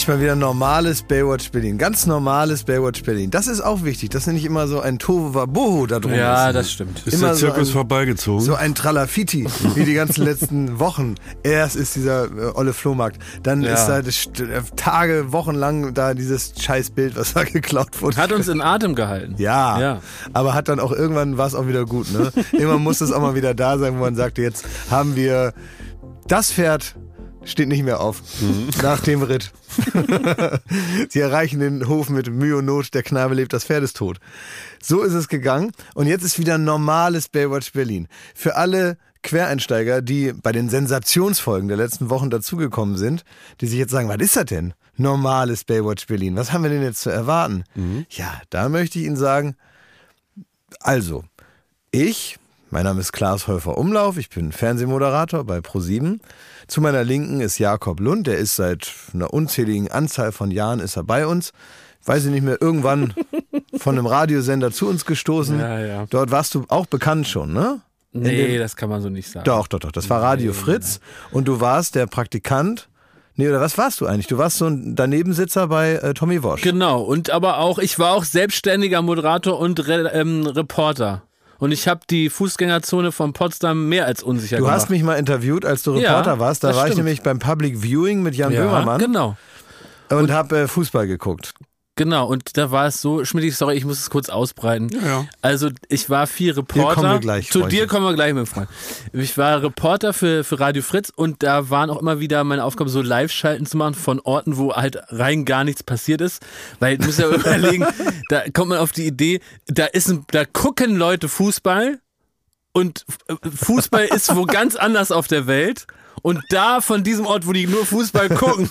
Endlich mal wieder normales Baywatch Berlin. Ganz normales Baywatch Berlin. Das ist auch wichtig, dass nicht immer so ein Tohuwabohu da drum Ja, ist. das stimmt. Ist Immer der so Zirkus ein- vorbeigezogen? So ein Tralafiti, wie die ganzen letzten Wochen. Erst ist dieser äh, olle Flohmarkt, dann Ja. ist da das, äh, Tage, Wochen lang da dieses Scheißbild, was da geklaut wurde. Hat uns in Atem gehalten. ja, Ja. aber hat dann auch irgendwann war es auch wieder gut. Ne? Irgendwann muss es auch mal wieder da sein, wo man sagte, jetzt haben wir das Pferd steht nicht mehr auf nach dem Ritt. Sie erreichen den Hof mit Mühe und Not, der Knabe lebt, das Pferd ist tot. So ist es gegangen und jetzt ist wieder normales Baywatch Berlin. Für alle Quereinsteiger, die bei den Sensationsfolgen der letzten Wochen dazugekommen sind, die sich jetzt sagen, was ist das denn? Normales Baywatch Berlin. Was haben wir denn jetzt zu erwarten? Ja, da möchte ich Ihnen sagen, also, ich, mein Name ist Klaas Häufer Umlauf, ich bin Fernsehmoderator bei ProSieben. Zu meiner Linken ist Jakob Lund, der ist seit einer unzähligen Anzahl von Jahren ist er bei uns. Weiß ich nicht mehr, irgendwann von einem Radiosender zu uns gestoßen. Ja, ja. Dort warst du auch bekannt schon, ne? Nee, das kann man so nicht sagen. Doch, doch, doch. Das war Radio Fritz und du warst der Praktikant. Nee, oder was warst du eigentlich? Du warst so ein Danebensitzer bei äh, Tommy Wosch. Genau, und aber auch, ich war auch selbstständiger Moderator und Re ähm, Reporter. Und ich habe die Fußgängerzone von Potsdam mehr als unsicher Du gemacht. hast mich mal interviewt, als du Ja, Reporter warst. Da war ich stimmt. nämlich beim Public Viewing mit Jan ja, Böhmermann Genau. und habe äh, Fußball geguckt. Genau, und da war es so, Schmidt, sorry, ich muss es kurz ausbreiten. ja. Also ich war viel Reporter. gleich, Zu dir kommen wir gleich, mein Freund. Ich war Reporter für, für Radio Fritz und da waren auch immer wieder meine Aufgabe, so Live-Schalten zu machen von Orten, wo halt rein gar nichts passiert ist. Weil du musst ja überlegen, da kommt man auf die Idee, da ist ein, da gucken Leute Fußball und Fußball ist wo ganz anders auf der Welt. Und da von diesem Ort, wo die nur Fußball gucken,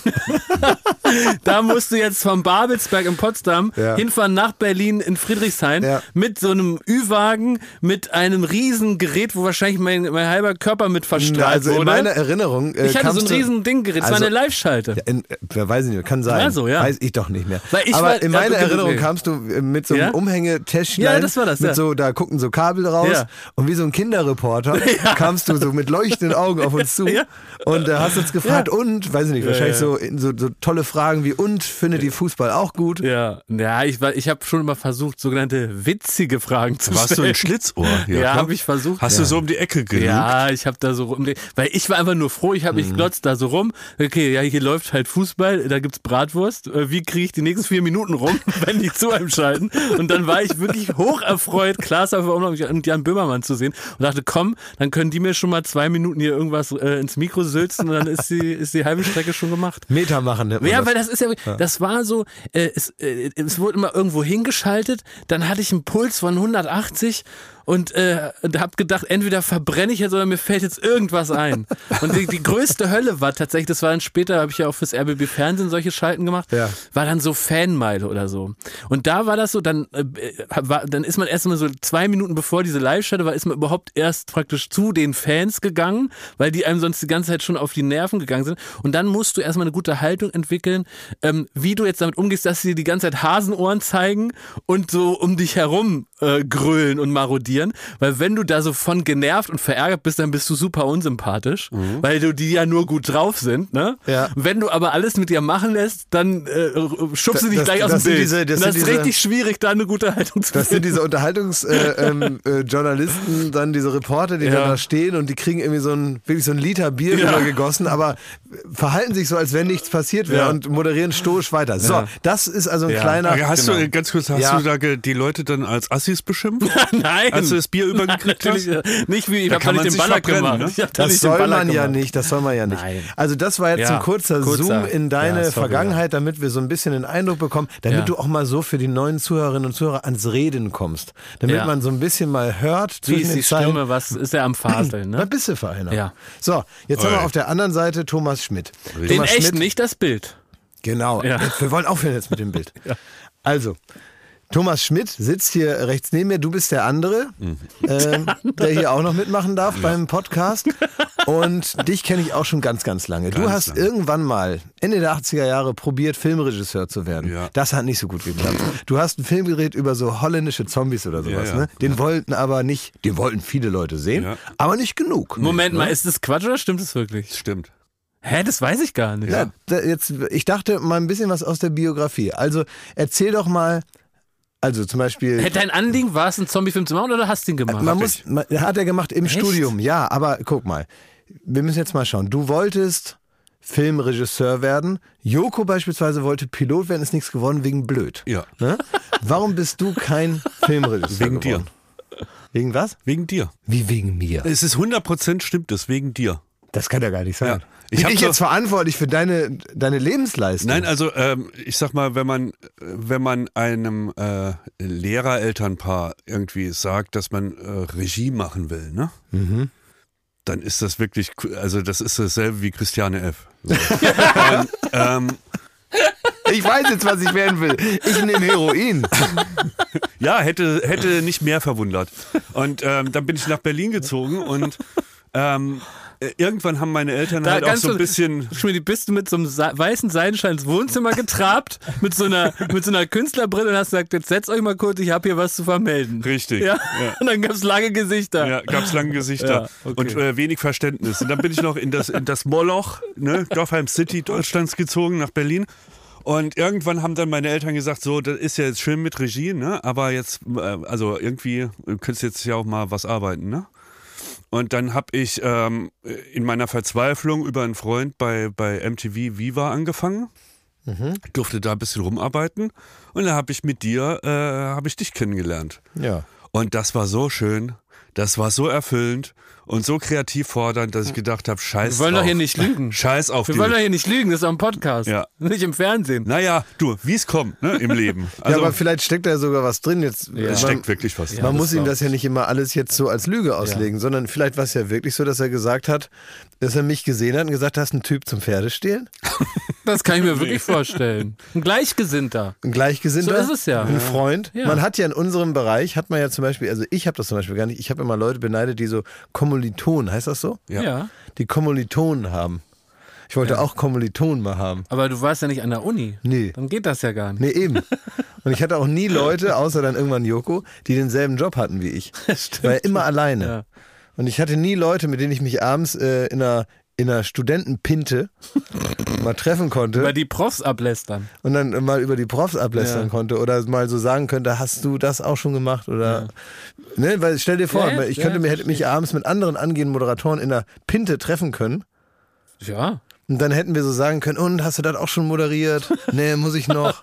da musst du jetzt vom Babelsberg in Potsdam Ja. hinfahren nach Berlin in Friedrichshain Ja. mit so einem Ü-Wagen, mit einem riesen Gerät, wo wahrscheinlich mein, mein halber Körper mit verstrahlt also in wurde. meiner Erinnerung. Äh, ich hatte so ein riesen Dinggerät, es war Also- eine Live-Schalte. In, äh, wer weiß ich nicht, kann sein. Ja, so, ja. Weiß ich doch nicht mehr. Aber war- in ja, meiner Erinnerung kamst du äh, mit so einem Ja? Umhängetäschchen. Ja, das war das, Mit ja. so, da gucken so Kabel raus. Ja. Und wie so ein Kinderreporter kamst du so mit leuchtenden Augen auf uns zu. Ja. Und äh, hast uns gefragt, Ja. und, weiß ich nicht, wahrscheinlich ja. So, in so, so tolle Fragen wie, und, findet ihr Fußball auch gut? Ja, ja ich, war- ich habe schon immer versucht, sogenannte witzige Fragen zu Warst du stellen. ein Schlitzohr? Ja, klar. habe ich versucht. Hast ja. du so um die Ecke gelügt? Ja, ich habe da so rum, weil ich war einfach nur froh, ich habe Mhm. mich glotzt da so rum. Okay, ja, hier läuft halt Fußball, da gibt's Bratwurst. Äh, Wie kriege ich die nächsten vier Minuten rum, wenn die zu einem schalten? Und dann war ich wirklich hoch erfreut, Klaas auf und Jan Böhmermann zu sehen und dachte, komm, dann können die mir schon mal zwei Minuten hier irgendwas äh, ins Mikro sülzen und dann ist die, ist die halbe Strecke schon gemacht. Meter machen, man Ja, das. weil das ist ja, das war so, äh, es, äh, es wurde immer irgendwo hingeschaltet, dann hatte ich einen Puls von 180 und äh, und hab gedacht, entweder verbrenne ich jetzt oder mir fällt jetzt irgendwas ein. Und die, die größte Hölle war tatsächlich, das war dann später, habe ich ja auch fürs RBB Fernsehen solche Schalten gemacht, Ja. war dann so Fanmeile oder so. Und da war das so, dann, äh, war, dann ist man erst mal so zwei Minuten bevor diese Live-Schalte war, ist man überhaupt erst praktisch zu den Fans gegangen, weil die einem sonst die ganze Zeit schon auf die Nerven gegangen sind. Und dann musst du erstmal eine gute Haltung entwickeln, ähm, wie du jetzt damit umgehst, dass sie dir die ganze Zeit Hasenohren zeigen und so um dich herum äh, grölen und marodieren. Weil wenn du da so von genervt und verärgert bist, dann bist du super unsympathisch, weil du die ja nur gut drauf sind. Ne? Ja. Wenn du aber alles mit dir machen lässt, dann äh, schubst du dich Das- gleich aus dem sind Bild. diese- das das sind ist diese- richtig schwierig, da eine gute Haltung zu Das sind finden. diese Unterhaltungsjournalisten, äh, ähm, äh, Journalisten, dann diese Reporter, die Ja. dann da stehen und die kriegen irgendwie so ein, wirklich so ein Liter Bier Ja. übergegossen, aber verhalten sich so, als wenn nichts passiert wäre Ja. und moderieren stoisch weiter. So, Ja. das ist also ein Ja. kleiner. Hast Genau. du, ganz kurz, hast Ja. du da die Leute dann als Assis beschimpft? Nein. Als du das Bier übergekriegt hast? äh, nicht wie, ich Da habe kann nicht den Baller gemacht. ne? Das soll Baller man ja gemacht. nicht, das soll man ja nicht. Nein. Also das war jetzt Ja, ein kurzer, kurzer. Zoom in deine Ja, Vergangenheit, damit wir so ein bisschen den Eindruck bekommen, damit Ja. du auch mal so für die neuen Zuhörerinnen und Zuhörer ans Reden kommst. Damit Ja. man so ein bisschen mal hört Wie ist die Zeilen. Stimme? Was ist er am Faseln? Ne? bist du für einer. Ja. So, jetzt haben wir auf der anderen Seite Thomas Schmidt. Den Thomas echt, Schmidt, nicht das Bild. Genau. Ja. Wir wollen aufhören jetzt mit dem Bild. Also, Thomas Schmidt sitzt hier rechts neben mir. Du bist der andere, ähm, der hier auch noch mitmachen darf beim Podcast. Und dich kenne ich auch schon ganz, ganz lange. du Ganz hast lange. irgendwann mal Ende der 80er Jahre probiert, Filmregisseur zu werden. Ja. Das hat nicht so gut geklappt. Du hast ein Film gedreht über so holländische Zombies oder sowas. Ja, ja. Ne? Den wollten aber nicht, den wollten viele Leute sehen, Ja. aber nicht genug. Moment mal, ist das Quatsch oder stimmt es wirklich? Stimmt. Hä, das weiß ich gar nicht. Ja, da, jetzt, ich dachte mal ein bisschen was aus der Biografie. Also erzähl doch mal, also zum Beispiel. Hätte dein Anliegen war es, einen Zombie-Film zu machen oder hast du ihn gemacht? man muss, man, hat er gemacht im Echt? Studium, ja, aber guck mal, wir müssen jetzt mal schauen. Du wolltest Filmregisseur werden. Joko beispielsweise wollte Pilot werden, ist nichts geworden wegen blöd. Ja. Ne? Warum bist du kein Filmregisseur Wegen dir. geworden? Wegen was? Wegen dir. Wie wegen mir? Es ist 100% stimmt es, wegen dir. Das kann ja gar nicht sein. Ja. Ich Bin ich jetzt verantwortlich für deine, deine Lebensleistung? Nein, also ähm, ich sag mal, wenn man, wenn man einem äh, Lehrer-Elternpaar irgendwie sagt, dass man äh, Regie machen will, ne? Mhm. Dann ist das wirklich, also das ist dasselbe wie Christiane F. So. Und, ähm, Ich weiß jetzt, was ich werden will. Ich nehme Heroin. ja, hätte, hätte nicht mehr verwundert. Und ähm, dann bin ich nach Berlin gezogen und ähm, äh, irgendwann haben meine Eltern Da halt auch so ein bisschen. Schmidt, bist du mit so einem weißen Seidenschein ins Wohnzimmer getrabt, mit so einer, mit so einer Künstlerbrille und hast gesagt, jetzt setzt euch mal kurz, ich habe hier was zu vermelden. Richtig. Ja. Ja. Und dann gab's lange Gesichter. Ja, gab's lange Gesichter Ja, okay. und äh, wenig Verständnis. Und dann bin ich noch in das, in das Moloch, ne, Dorfheim City Deutschlands gezogen, nach Berlin. Und irgendwann haben dann meine Eltern gesagt, so, das ist ja jetzt schön mit Regie, ne? Aber jetzt, äh, also irgendwie äh, könntest du jetzt ja auch mal was arbeiten, ne? Und dann habe ich ähm, in meiner Verzweiflung über einen Freund bei, bei MTV Viva angefangen. Durfte da ein bisschen rumarbeiten. Und da habe ich mit dir, äh, habe ich dich kennengelernt. Ja. Und das war so schön, das war so erfüllend und so kreativ fordernd, dass ich gedacht habe, scheiß Wir wollen drauf. doch hier nicht lügen. Scheiß auf Wir wollen doch hier nicht lügen, das ist ein Podcast. Ja. Nicht im Fernsehen. naja, du, wie es kommt, ne, im Leben. ja, Also, aber vielleicht steckt da sogar was drin. Jetzt, Ja. es steckt wirklich was. Ja. man muss ihm das ja nicht immer alles jetzt so als Lüge auslegen, sondern vielleicht war es ja wirklich so, dass er gesagt hat, dass er mich gesehen hat und gesagt hat, hast ein Typ zum Pferdestehlen? Das kann ich mir wirklich vorstellen. Ein Gleichgesinnter. Ein Gleichgesinnter? So ist es ja. Ein Freund? Ja. Man hat ja in unserem Bereich, hat man ja zum Beispiel, also ich habe das zum Beispiel gar nicht, ich habe immer Leute beneidet, die so Kommilitonen, heißt das so? Ja. Die Kommilitonen haben. Ich wollte auch Kommilitonen mal haben. Aber du warst ja nicht an der Uni. Nee. Dann geht das ja gar nicht. Nee, eben. Und ich hatte auch nie Leute, außer dann irgendwann Joko, die denselben Job hatten wie ich. Stimmt. War ja immer alleine. Ja. Und ich hatte nie Leute, mit denen ich mich abends äh, in einer in einer Studentenpinte mal treffen konnte Über die Profs ablästern. und dann mal über die Profs ablästern Ja. konnte oder mal so sagen könnte, hast du das auch schon gemacht oder ne, weil stell dir vor, Ja, ja, ich ja, könnte mir hätte mich abends mit anderen angehenden Moderatoren in einer Pinte treffen können Ja. und dann hätten wir so sagen können, und hast du das auch schon moderiert? Nee, muss ich noch.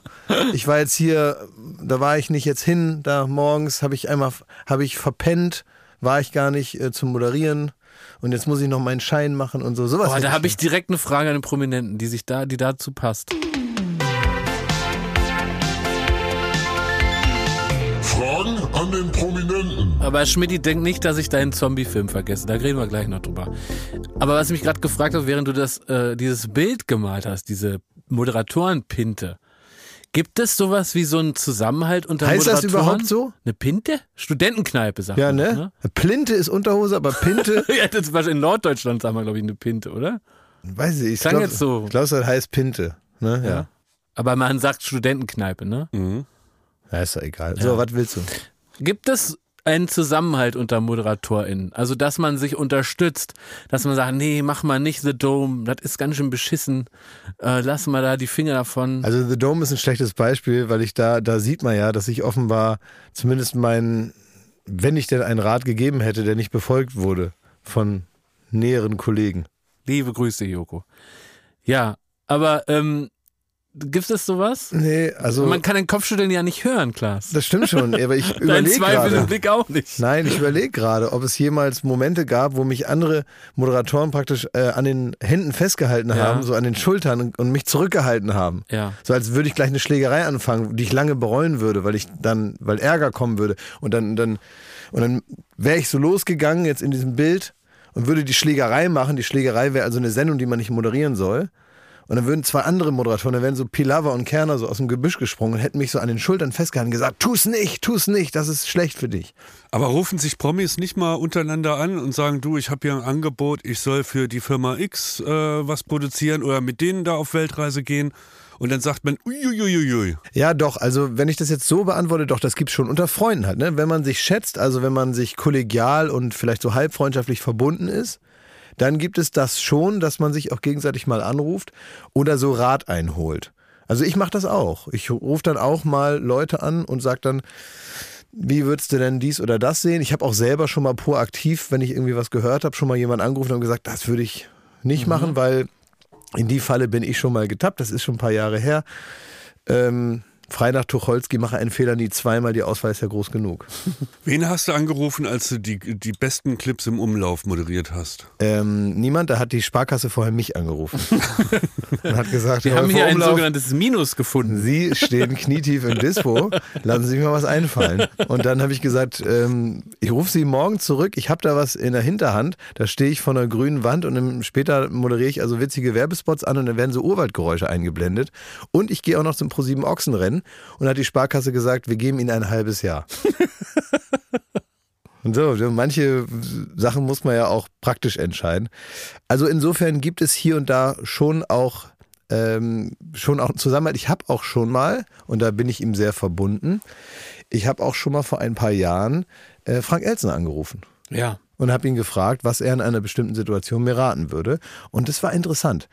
Ich war jetzt hier, da war ich nicht jetzt hin, da morgens habe ich einmal habe ich verpennt, war ich gar nicht äh, zum Moderieren und jetzt muss ich noch meinen Schein machen und so sowas. Boah, da habe ich direkt eine Frage an den Prominenten, die sich da, die dazu passt. Fragen an den Prominenten. Aber Schmidt denkt nicht, dass ich deinen Zombie-Film vergesse. Da reden wir gleich noch drüber. Aber was ich mich gerade gefragt habe, während du das, äh, dieses Bild gemalt hast, diese Moderatorenpinte, gibt es sowas wie so einen Zusammenhalt unter Heißt das Moderatoren? überhaupt so? Eine Pinte? Studentenkneipe, sagt Ja, man. ne? Plinte ist Unterhose, aber Pinte, ja, das war in Norddeutschland, sagen wir, glaube ich, eine Pinte, oder? weiß ich, ich glaube, jetzt so. ich glaub, das heißt Pinte. Ne? Ja. Aber man sagt Studentenkneipe, ne? ja. ist doch egal. So, was willst du? Gibt es einen Zusammenhalt unter ModeratorInnen? Also, dass man sich unterstützt, dass man sagt, nee, mach mal nicht The Dome, das ist ganz schön beschissen, äh, lass mal da die Finger davon. Also The Dome ist ein schlechtes Beispiel, weil ich da, da sieht man ja, dass ich offenbar zumindest meinen, wenn ich denn einen Rat gegeben hätte, der nicht befolgt wurde von näheren Kollegen. Liebe Grüße, Joko. Ja, aber ähm, gibt es sowas? Nee, also Man kann den Kopfschütteln ja nicht hören, Klaas. das stimmt schon, aber ich Dein überlege gerade. Blick auch nicht. Nein, ich überlege gerade, ob es jemals Momente gab, wo mich andere Moderatoren praktisch äh, an den Händen festgehalten Ja. haben, so an den Schultern und, und mich zurückgehalten haben. Ja. So als würde ich gleich eine Schlägerei anfangen, die ich lange bereuen würde, weil ich dann, weil Ärger kommen würde. Und dann, dann, und dann wäre ich so losgegangen jetzt in diesem Bild und würde die Schlägerei machen. Die Schlägerei wäre also eine Sendung, die man nicht moderieren soll. Und dann würden zwei andere Moderatoren, da wären so Pilawa und Kerner so aus dem Gebüsch gesprungen und hätten mich so an den Schultern festgehalten und gesagt, tu's nicht, tu's nicht, das ist schlecht für dich. Aber rufen sich Promis nicht mal untereinander an und sagen, du, ich habe hier ein Angebot, ich soll für die Firma X äh, was produzieren oder mit denen da auf Weltreise gehen. Und dann sagt man, uiuiuiui. Ja, doch. Also, wenn ich das jetzt so beantworte, doch, das gibt's schon unter Freunden halt. Ne? Wenn man sich schätzt, also wenn man sich kollegial und vielleicht so halbfreundschaftlich verbunden ist, Dann gibt es das schon, dass man sich auch gegenseitig mal anruft oder so Rat einholt. Also ich mache das auch. Ich rufe dann auch mal Leute an und sage dann, wie würdest du denn dies oder das sehen? Ich habe auch selber schon mal proaktiv, wenn ich irgendwie was gehört habe, schon mal jemanden angerufen und gesagt, das würde ich nicht machen, weil in die Falle bin ich schon mal getappt. Das ist schon ein paar Jahre her. Ähm, frei nach Tucholsky, mache einen Fehler nie zweimal, die Auswahl ist ja groß genug. Wen hast du angerufen, als du die, die besten Clips im Umlauf moderiert hast? Ähm, niemand, da hat die Sparkasse vorher mich angerufen und hat gesagt, Wir haben hier ein Umlauf, sogenanntes Minus gefunden. Sie stehen knietief im Dispo, lassen Sie sich mal was einfallen. Und dann habe ich gesagt, ähm, ich rufe Sie morgen zurück, ich habe da was in der Hinterhand, da stehe ich vor einer grünen Wand und im, später moderiere ich also witzige Werbespots an und dann werden so Urwaldgeräusche eingeblendet. Und ich gehe auch noch zum ProSieben Ochsenrennen und hat die Sparkasse gesagt, wir geben Ihnen ein halbes Jahr. Und so, manche Sachen muss man ja auch praktisch entscheiden. Also insofern gibt es hier und da schon auch ähm, schon auch einen Zusammenhalt. Ich habe auch schon mal, und da bin ich ihm sehr verbunden, ich habe auch schon mal vor ein paar Jahren äh, Frank Elzner angerufen Ja. und habe ihn gefragt, was er in einer bestimmten Situation mir raten würde. Und das war interessant,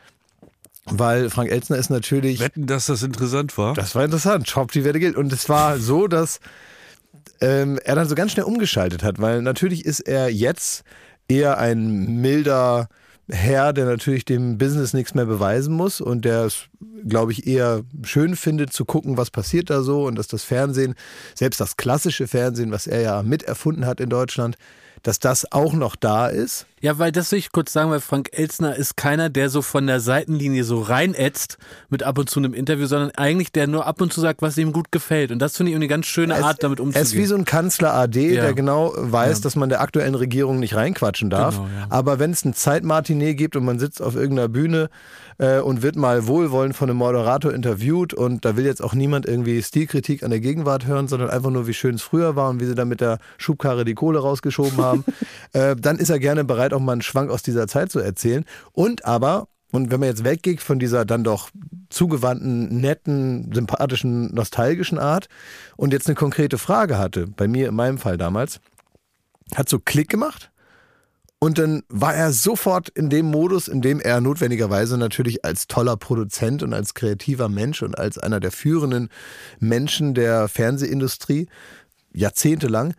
weil Frank Elzner ist natürlich Wetten, dass das interessant war? das war interessant. Schraub die Werte gilt. Und es war so, dass ähm, er dann so ganz schnell umgeschaltet hat, weil natürlich ist er jetzt eher ein milder Herr, der natürlich dem Business nichts mehr beweisen muss und der es, glaube ich, eher schön findet zu gucken, was passiert da so und dass das Fernsehen, selbst das klassische Fernsehen, was er ja miterfunden hat in Deutschland, dass das auch noch da ist. Ja, weil das will ich kurz sagen, weil Frank Elzner ist keiner, der so von der Seitenlinie so reinätzt mit ab und zu einem Interview, sondern eigentlich der nur ab und zu sagt, was ihm gut gefällt. Und das finde ich eine ganz schöne Art, damit Er ist umzugehen. wie so ein Kanzler AD, Ja. der genau weiß, Ja. dass man der aktuellen Regierung nicht reinquatschen darf. Genau, ja. Aber wenn es ein Zeitmartinet gibt und man sitzt auf irgendeiner Bühne äh, und wird mal wohlwollend von einem Moderator interviewt. Und da will jetzt auch niemand irgendwie Stilkritik an der Gegenwart hören, sondern einfach nur, wie schön es früher war und wie sie da mit der Schubkarre die Kohle rausgeschoben haben, äh, dann ist er gerne bereit, auch mal einen Schwank aus dieser Zeit zu erzählen. Und aber und wenn man jetzt weggeht von dieser dann doch zugewandten, netten, sympathischen, nostalgischen Art und jetzt eine konkrete Frage hatte, bei mir in meinem Fall damals, hat so Klick gemacht und dann war er sofort in dem Modus, in dem er notwendigerweise natürlich als toller Produzent und als kreativer Mensch und als einer der führenden Menschen der Fernsehindustrie jahrzehntelang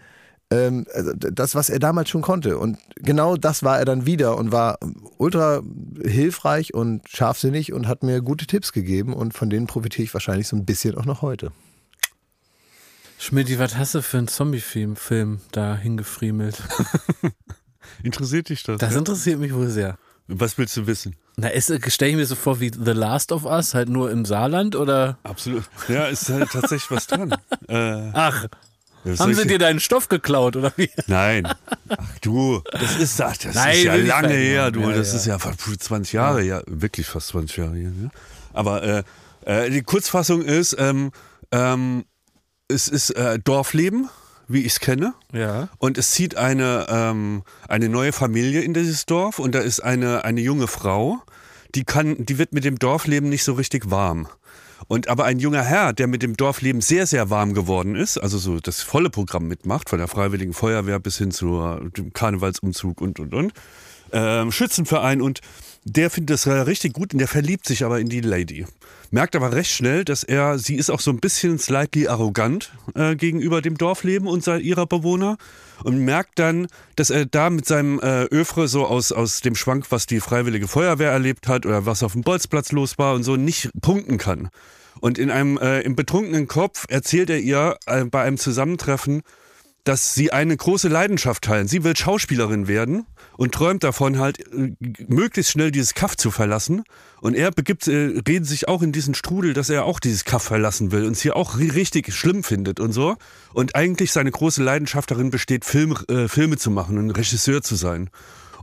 ähm, also das, was er damals schon konnte. Und genau das war er dann wieder und war ultra hilfreich und scharfsinnig und hat mir gute Tipps gegeben und von denen profitiere ich wahrscheinlich so ein bisschen auch noch heute. Schmidt, was hast du für einen Zombie-Film Film da hingefriemelt? Interessiert dich das? Das ja? interessiert mich wohl sehr. Was willst du wissen? Na, stelle ich mir so vor wie The Last of Us, halt nur im Saarland oder? Absolut. Ja, ist halt tatsächlich was dran. Äh, Ach, was haben sie ich- dir deinen Stoff geklaut oder wie? Nein. Ach du, das ist, ach, das Nein, ist ja lange her, du. Ja, das ja. ist ja fast 20 Jahre, ja. wirklich fast 20 Jahre her. Ja. Aber äh, äh, die Kurzfassung ist, ähm, ähm, es ist äh, Dorfleben, wie ich es kenne. Ja. Und es zieht eine, ähm, eine neue Familie in dieses Dorf und da ist eine, eine junge Frau, die kann, die wird mit dem Dorfleben nicht so richtig warm. Und aber ein junger Herr, der mit dem Dorfleben sehr, sehr warm geworden ist, also so das volle Programm mitmacht, von der Freiwilligen Feuerwehr bis hin zu dem Karnevalsumzug und und und, ähm, Schützenverein und der findet das richtig gut und der verliebt sich aber in die Lady. Merkt aber recht schnell, dass er, sie ist auch so ein bisschen slightly arrogant äh, gegenüber dem Dorfleben und ihrer Bewohner und merkt dann, dass er da mit seinem äh, Öfre so aus, aus dem Schwank, was die Freiwillige Feuerwehr erlebt hat oder was auf dem Bolzplatz los war und so, nicht punkten kann. Und in einem äh, im betrunkenen Kopf erzählt er ihr äh, bei einem Zusammentreffen, dass sie eine große Leidenschaft teilen. Sie will Schauspielerin werden und träumt davon, halt äh, möglichst schnell dieses Kaff zu verlassen. Und er begibt, äh, redet sich auch in diesen Strudel, dass er auch dieses Kaff verlassen will und es hier auch ri- richtig schlimm findet und so. Und eigentlich seine große Leidenschaft darin besteht, Film, äh, Filme zu machen und Regisseur zu sein.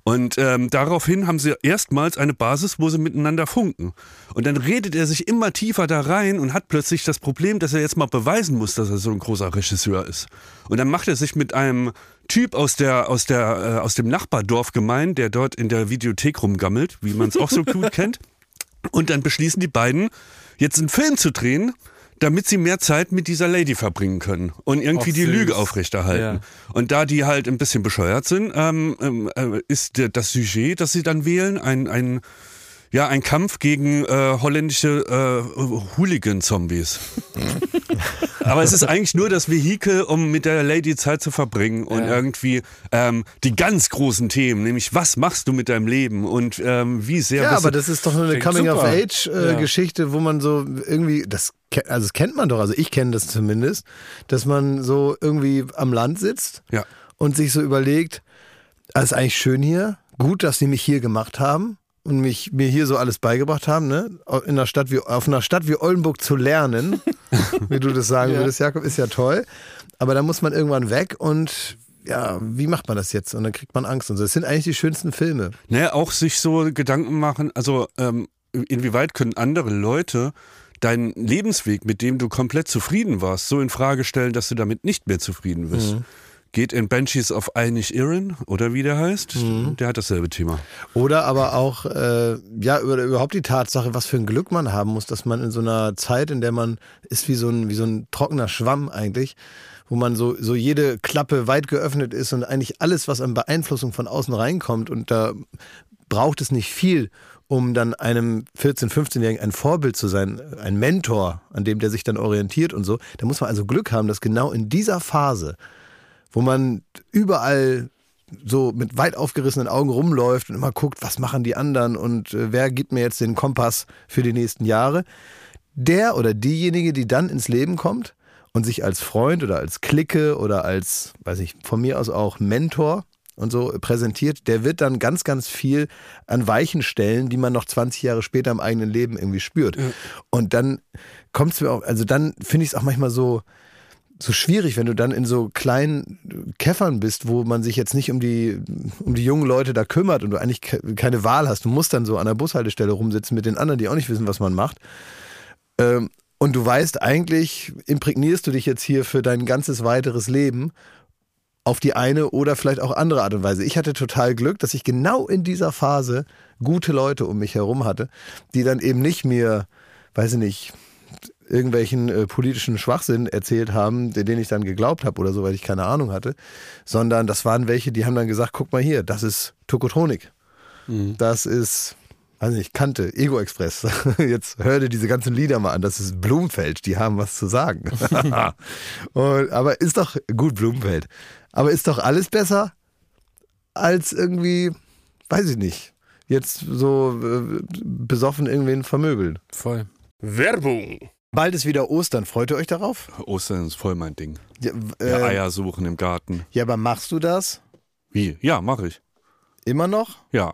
Und ähm, daraufhin haben sie erstmals eine Basis, wo sie miteinander funken. Und dann redet er sich immer tiefer da rein und hat plötzlich das Problem, dass er jetzt mal beweisen muss, dass er so ein großer Regisseur ist. Und dann macht er sich mit einem Typ aus der aus der äh, aus dem Nachbardorf gemein, der dort in der Videothek rumgammelt, wie man es auch so gut kennt. Und dann beschließen die beiden, jetzt einen Film zu drehen, damit sie mehr Zeit mit dieser Lady verbringen können und irgendwie Ach, die süß. Lüge aufrechterhalten. Ja. Und da die halt ein bisschen bescheuert sind, ähm, ähm, äh, ist das Sujet, das sie dann wählen, ein, ein ja, ein Kampf gegen äh, holländische äh, Hooligan-Zombies. Aber es ist eigentlich nur das Vehikel, um mit der Lady Zeit zu verbringen und Ja. irgendwie ähm, die ganz großen Themen, nämlich was machst du mit deinem Leben und ähm, wie sehr Ja, aber das ist doch eine Klingt super. Coming-of-Age-Geschichte, wo man so irgendwie, das, also das kennt man doch, also ich kenne das zumindest, dass man so irgendwie am Land sitzt Ja. und sich so überlegt, das ist eigentlich schön hier, gut, dass sie mich hier gemacht haben und mich, mir hier so alles beigebracht haben, ne? In einer Stadt wie, auf einer Stadt wie Oldenburg zu lernen, wie du das sagen würdest, Jakob, ist ja toll. Aber da muss man irgendwann weg und ja, wie macht man das jetzt? Und dann kriegt man Angst und so. Das sind eigentlich die schönsten Filme. Ne, auch sich so Gedanken machen, also ähm, inwieweit können andere Leute deinen Lebensweg, mit dem du komplett zufrieden warst, so in Frage stellen, dass du damit nicht mehr zufrieden bist. Geht in Banshees of Einish Irin oder wie der heißt, der hat dasselbe Thema. Oder aber auch, äh, ja, über, überhaupt die Tatsache, was für ein Glück man haben muss, dass man in so einer Zeit, in der man ist wie so ein, wie so ein trockener Schwamm eigentlich, wo man so, so jede Klappe weit geöffnet ist und eigentlich alles, was an Beeinflussung von außen reinkommt und da braucht es nicht viel, um dann einem 14-, 15-Jährigen ein Vorbild zu sein, ein Mentor, an dem der sich dann orientiert und so. Da muss man also Glück haben, dass genau in dieser Phase, wo man überall so mit weit aufgerissenen Augen rumläuft und immer guckt, was machen die anderen und äh, wer gibt mir jetzt den Kompass für die nächsten Jahre. Der oder diejenige, die dann ins Leben kommt und sich als Freund oder als Clique oder als, weiß ich, von mir aus auch Mentor und so präsentiert, der wird dann ganz, ganz viel an weichen Stellen, die man noch 20 Jahre später im eigenen Leben irgendwie spürt. Und dann kommt es mir auch, also dann finde ich es auch manchmal so, so schwierig, wenn du dann in so kleinen Käffern bist, wo man sich jetzt nicht um die, um die jungen Leute da kümmert und du eigentlich ke- keine Wahl hast. Du musst dann so an der Bushaltestelle rumsitzen mit den anderen, die auch nicht wissen, was man macht. Ähm, und du weißt, eigentlich imprägnierst du dich jetzt hier für dein ganzes weiteres Leben auf die eine oder vielleicht auch andere Art und Weise. Ich hatte total Glück, dass ich genau in dieser Phase gute Leute um mich herum hatte, die dann eben nicht mir, weiß ich nicht, irgendwelchen äh, politischen Schwachsinn erzählt haben, den den ich dann geglaubt habe oder so, weil ich keine Ahnung hatte, sondern das waren welche, die haben dann gesagt, guck mal hier, das ist Tokotronik. Das ist, weiß nicht, Kante, Ego Express. Jetzt hör dir diese ganzen Lieder mal an, das ist Blumfeld, die haben was zu sagen. Und, aber ist doch, gut Blumfeld, aber ist doch alles besser als irgendwie, weiß ich nicht, jetzt so äh, besoffen irgendwen vermöbeln. Voll. Werbung! Bald ist wieder Ostern. Freut ihr euch darauf? Ostern ist voll mein Ding. Ja, w- Ja, äh, Eier suchen im Garten. ja, aber machst du das Wie? Ja, mache ich. immer noch? Ja.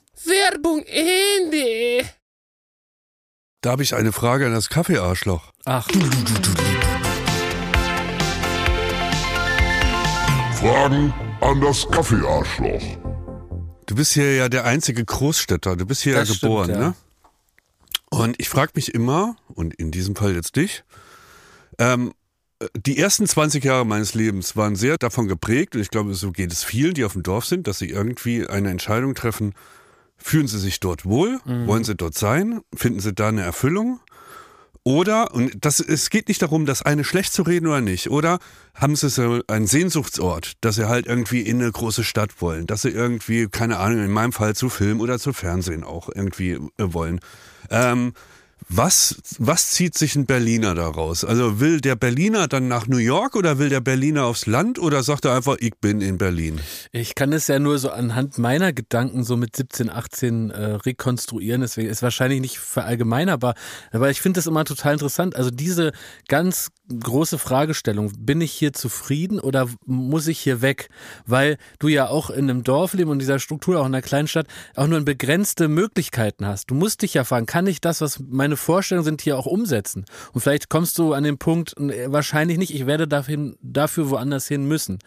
Werbung Ende. Da habe ich eine Frage an das Kaffeearschloch. Ach, Fragen an das Kaffeearschloch. Du bist hier ja der einzige Großstädter. Du bist hier Das ja geboren, stimmt, ja. ne? Und ich frage mich immer, und in diesem Fall jetzt dich, ähm, die ersten 20 Jahre meines Lebens waren sehr davon geprägt, und ich glaube, so geht es vielen, die auf dem Dorf sind, dass sie irgendwie eine Entscheidung treffen, fühlen sie sich dort wohl, Mhm. wollen sie dort sein, finden sie da eine Erfüllung? Oder, und das, es geht nicht darum, das eine schlecht zu reden oder nicht, oder haben sie so einen Sehnsuchtsort, dass sie halt irgendwie in eine große Stadt wollen, dass sie irgendwie, keine Ahnung, in meinem Fall zu Film oder zu Fernsehen auch irgendwie äh, wollen. Ähm, was, was zieht sich ein Berliner daraus? Also will der Berliner dann nach New York oder will der Berliner aufs Land oder sagt er einfach, ich bin in Berlin? ich kann es ja nur so anhand meiner Gedanken so mit 17, 18 äh, rekonstruieren. Deswegen ist wahrscheinlich nicht verallgemeinerbar. Aber ich finde das immer total interessant. Also diese ganz große Fragestellung, bin ich hier zufrieden oder muss ich hier weg? Weil du ja auch in einem Dorf leben und dieser Struktur auch in einer kleinen Stadt auch nur begrenzte Möglichkeiten hast. Du musst dich ja fragen, kann ich das, was meine Vorstellungen sind, hier auch umsetzen? Und vielleicht kommst du an den Punkt, äh, wahrscheinlich nicht, ich werde dafür, dafür woanders hin müssen.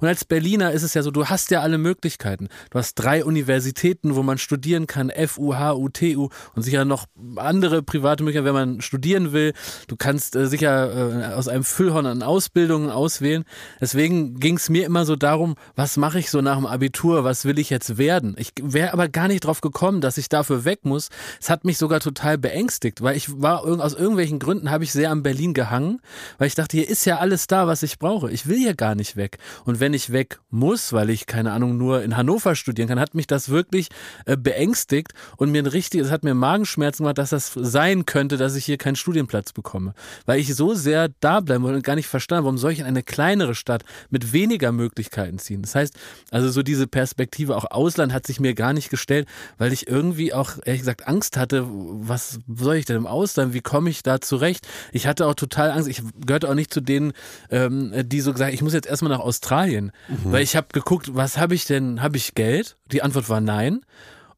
Und als Berliner ist es ja so, du hast ja alle Möglichkeiten. Du hast drei Universitäten, wo man studieren kann, FU, HU, TU und sicher noch andere private Möglichkeiten, wenn man studieren will. Du kannst äh, sicher äh, aus einem Füllhorn an Ausbildungen auswählen. Deswegen ging es mir immer so darum, was mache ich so nach dem Abitur, was will ich jetzt werden? Ich wäre aber gar nicht drauf gekommen, dass ich dafür weg muss. Es hat mich sogar total beängstigt, weil ich war aus irgendwelchen Gründen habe ich sehr an Berlin gehangen, weil ich dachte, hier ist ja alles da, was ich brauche. Ich will hier gar nicht weg. Und wenn ich weg muss, weil ich keine Ahnung nur in Hannover studieren kann, hat mich das wirklich äh, beängstigt und mir ein richtig, es hat mir Magenschmerzen gemacht, dass das sein könnte, dass ich hier keinen Studienplatz bekomme, weil ich so sehr da bleiben wollte und gar nicht verstanden, warum soll ich in eine kleinere Stadt mit weniger Möglichkeiten ziehen. Das heißt, also so diese Perspektive auch Ausland hat sich mir gar nicht gestellt, weil ich irgendwie auch ehrlich gesagt Angst hatte, was soll ich denn im Ausland, wie komme ich da zurecht? Ich hatte auch total Angst, ich gehörte auch nicht zu denen, ähm, die so gesagt, ich muss jetzt erstmal nach Australien, weil ich habe geguckt, was habe ich denn, habe ich Geld? Die Antwort war nein.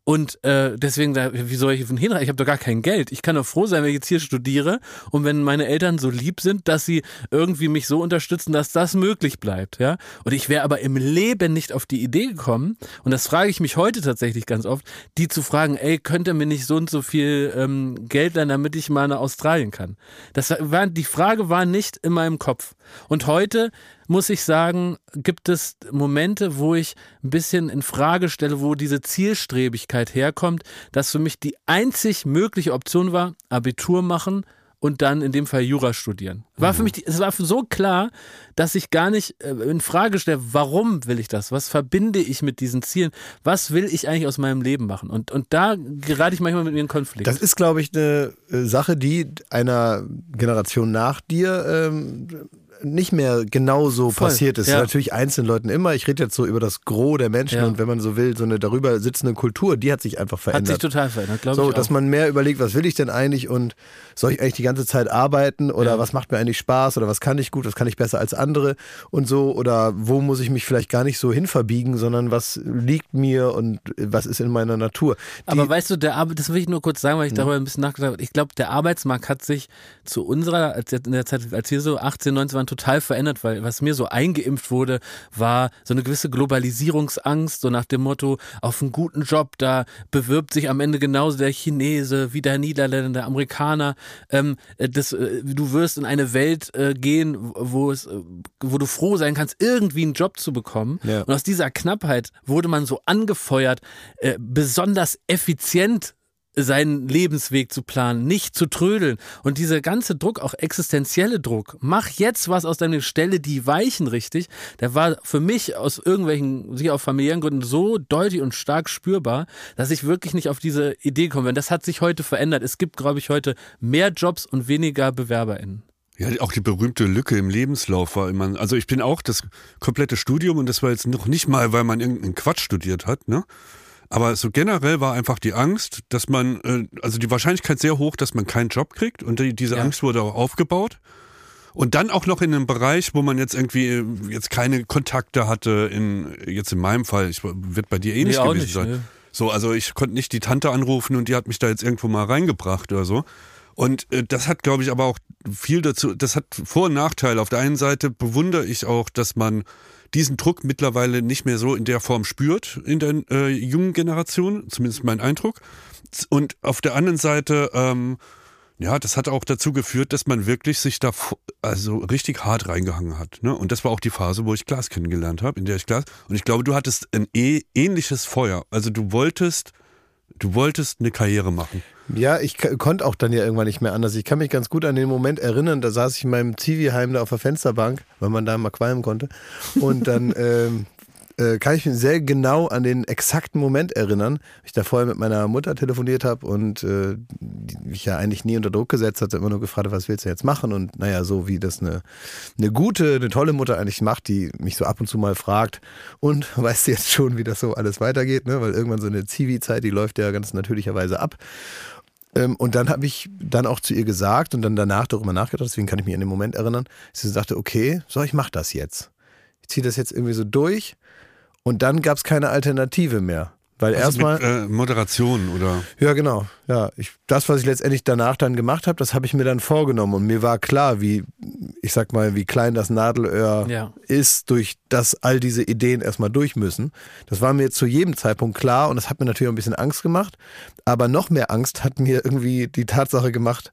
Und äh, deswegen, wie soll ich hin? Ich habe doch gar kein Geld. Ich kann doch froh sein, wenn ich jetzt hier studiere und wenn meine Eltern so lieb sind, dass sie irgendwie mich so unterstützen, dass das möglich bleibt. Ja. Und ich wäre aber im Leben nicht auf die Idee gekommen, und das frage ich mich heute tatsächlich ganz oft, die zu fragen, ey, könnt ihr mir nicht so und so viel ähm, Geld leihen, damit ich mal nach Australien kann? Das war, die Frage war nicht in meinem Kopf. Und heute muss ich sagen, gibt es Momente, wo ich ein bisschen in Frage stelle, wo diese Zielstrebigkeit herkommt, dass für mich die einzig mögliche Option war, Abitur machen und dann in dem Fall Jura studieren. War für mich, die, es war so klar, dass ich gar nicht äh, in Frage stelle, warum will ich das? Was verbinde ich mit diesen Zielen? Was will ich eigentlich aus meinem Leben machen? Und, und da gerate ich manchmal mit mir in Konflikt. Das ist, glaube ich, eine äh, Sache, die einer Generation nach dir ähm, nicht mehr genauso Voll, passiert ist. ja. Natürlich einzelnen Leuten immer. Ich rede jetzt so über das Gros der Menschen Ja. und wenn man so will, so eine darüber sitzende Kultur, die hat sich einfach Hat sich verändert. total verändert, glaube so, ich. dass auch. man mehr überlegt, was will ich denn eigentlich und soll ich eigentlich die ganze Zeit arbeiten oder Ja. was macht mir eigentlich Spaß oder was kann ich gut, was kann ich besser als andere und so oder wo muss ich mich vielleicht gar nicht so hinverbiegen, sondern was liegt mir und was ist in meiner Natur. Die, Aber weißt du, der Arbeit, das will ich nur kurz sagen, weil ich darüber ein bisschen nachgedacht habe. Ich glaube, der Arbeitsmarkt hat sich zu unserer, in der Zeit, als wir so 18, 19 waren, total verändert, weil was mir so eingeimpft wurde, war so eine gewisse Globalisierungsangst, so nach dem Motto, auf einen guten Job, da bewirbt sich am Ende genauso der Chinese wie der Niederländer, der Amerikaner. Ähm, äh, das, äh, du wirst in eine Welt äh, gehen, wo es, äh, wo du froh sein kannst, irgendwie einen Job zu bekommen. Ja. Und aus dieser Knappheit wurde man so angefeuert, äh, besonders effizient seinen Lebensweg zu planen, nicht zu trödeln. Und dieser ganze Druck, auch existenzielle Druck, mach jetzt was aus deiner Stelle, die weichen richtig, der war für mich aus irgendwelchen, sicher auf familiären Gründen so deutlich und stark spürbar, dass ich wirklich nicht auf diese Idee komme. Und das hat sich heute verändert. Es gibt, glaube ich, heute mehr Jobs und weniger BewerberInnen. Ja, auch die berühmte Lücke im Lebenslauf war immer. Also ich bin auch das komplette Studium und das war jetzt noch nicht mal, weil man irgendeinen Quatsch studiert hat, ne? Aber so generell war einfach die Angst, dass man, äh, also die Wahrscheinlichkeit sehr hoch, dass man keinen Job kriegt und die, diese Ja. Angst wurde auch aufgebaut. Und dann auch noch in einem Bereich, wo man jetzt irgendwie äh, jetzt keine Kontakte hatte, in, jetzt in meinem Fall, ich, wird bei dir eh nicht auch gewesen nicht, sein. ne? So, also ich konnte nicht die Tante anrufen und die hat mich da jetzt irgendwo mal reingebracht oder so. Und äh, das hat, glaube ich, aber auch viel dazu, das hat Vor- und Nachteile. Auf der einen Seite bewundere ich auch, dass man diesen Druck mittlerweile nicht mehr so in der Form spürt in der äh, jungen Generation, zumindest mein Eindruck. Und auf der anderen Seite, ähm, ja, das hat auch dazu geführt, dass man wirklich sich da also richtig hart reingehangen hat. Ne? Und das war auch die Phase, wo ich Glas kennengelernt habe, in der ich Glas. Und ich glaube, du hattest ein eh ähnliches Feuer. Also du wolltest, du wolltest eine Karriere machen. Ja, ich konnte auch dann ja irgendwann nicht mehr anders. Ich kann mich ganz gut an den Moment erinnern, da saß ich in meinem Zivi-Heim da auf der Fensterbank, weil man da mal qualmen konnte. Und dann ähm, äh, kann ich mich sehr genau an den exakten Moment erinnern. Ich da vorher mit meiner Mutter telefoniert habe und äh, mich ja eigentlich nie unter Druck gesetzt hat, immer nur gefragt, was willst du jetzt machen? Und naja, so wie das eine, eine gute, eine tolle Mutter eigentlich macht, die mich so ab und zu mal fragt, und weißt du jetzt schon, wie das so alles weitergeht, ne? Weil irgendwann so eine Zivi-Zeit, die läuft ja ganz natürlicherweise ab. Ähm, und dann habe ich dann auch zu ihr gesagt und dann danach darüber nachgedacht, deswegen kann ich mich an den Moment erinnern, sie sagte, okay, so, ich mache das jetzt. Ich ziehe das jetzt irgendwie so durch und dann gab es keine Alternative mehr. Weil Also erstmal. mit, äh, Moderation oder Ja, genau. Ja, ich, das, was ich letztendlich danach dann gemacht habe, das habe ich mir dann vorgenommen und mir war klar, wie, ich sag mal, wie klein das Nadelöhr Ja. ist, durch das all diese Ideen erstmal durch müssen. Das war mir zu jedem Zeitpunkt klar und das hat mir natürlich auch ein bisschen Angst gemacht. Aber noch mehr Angst hat mir irgendwie die Tatsache gemacht,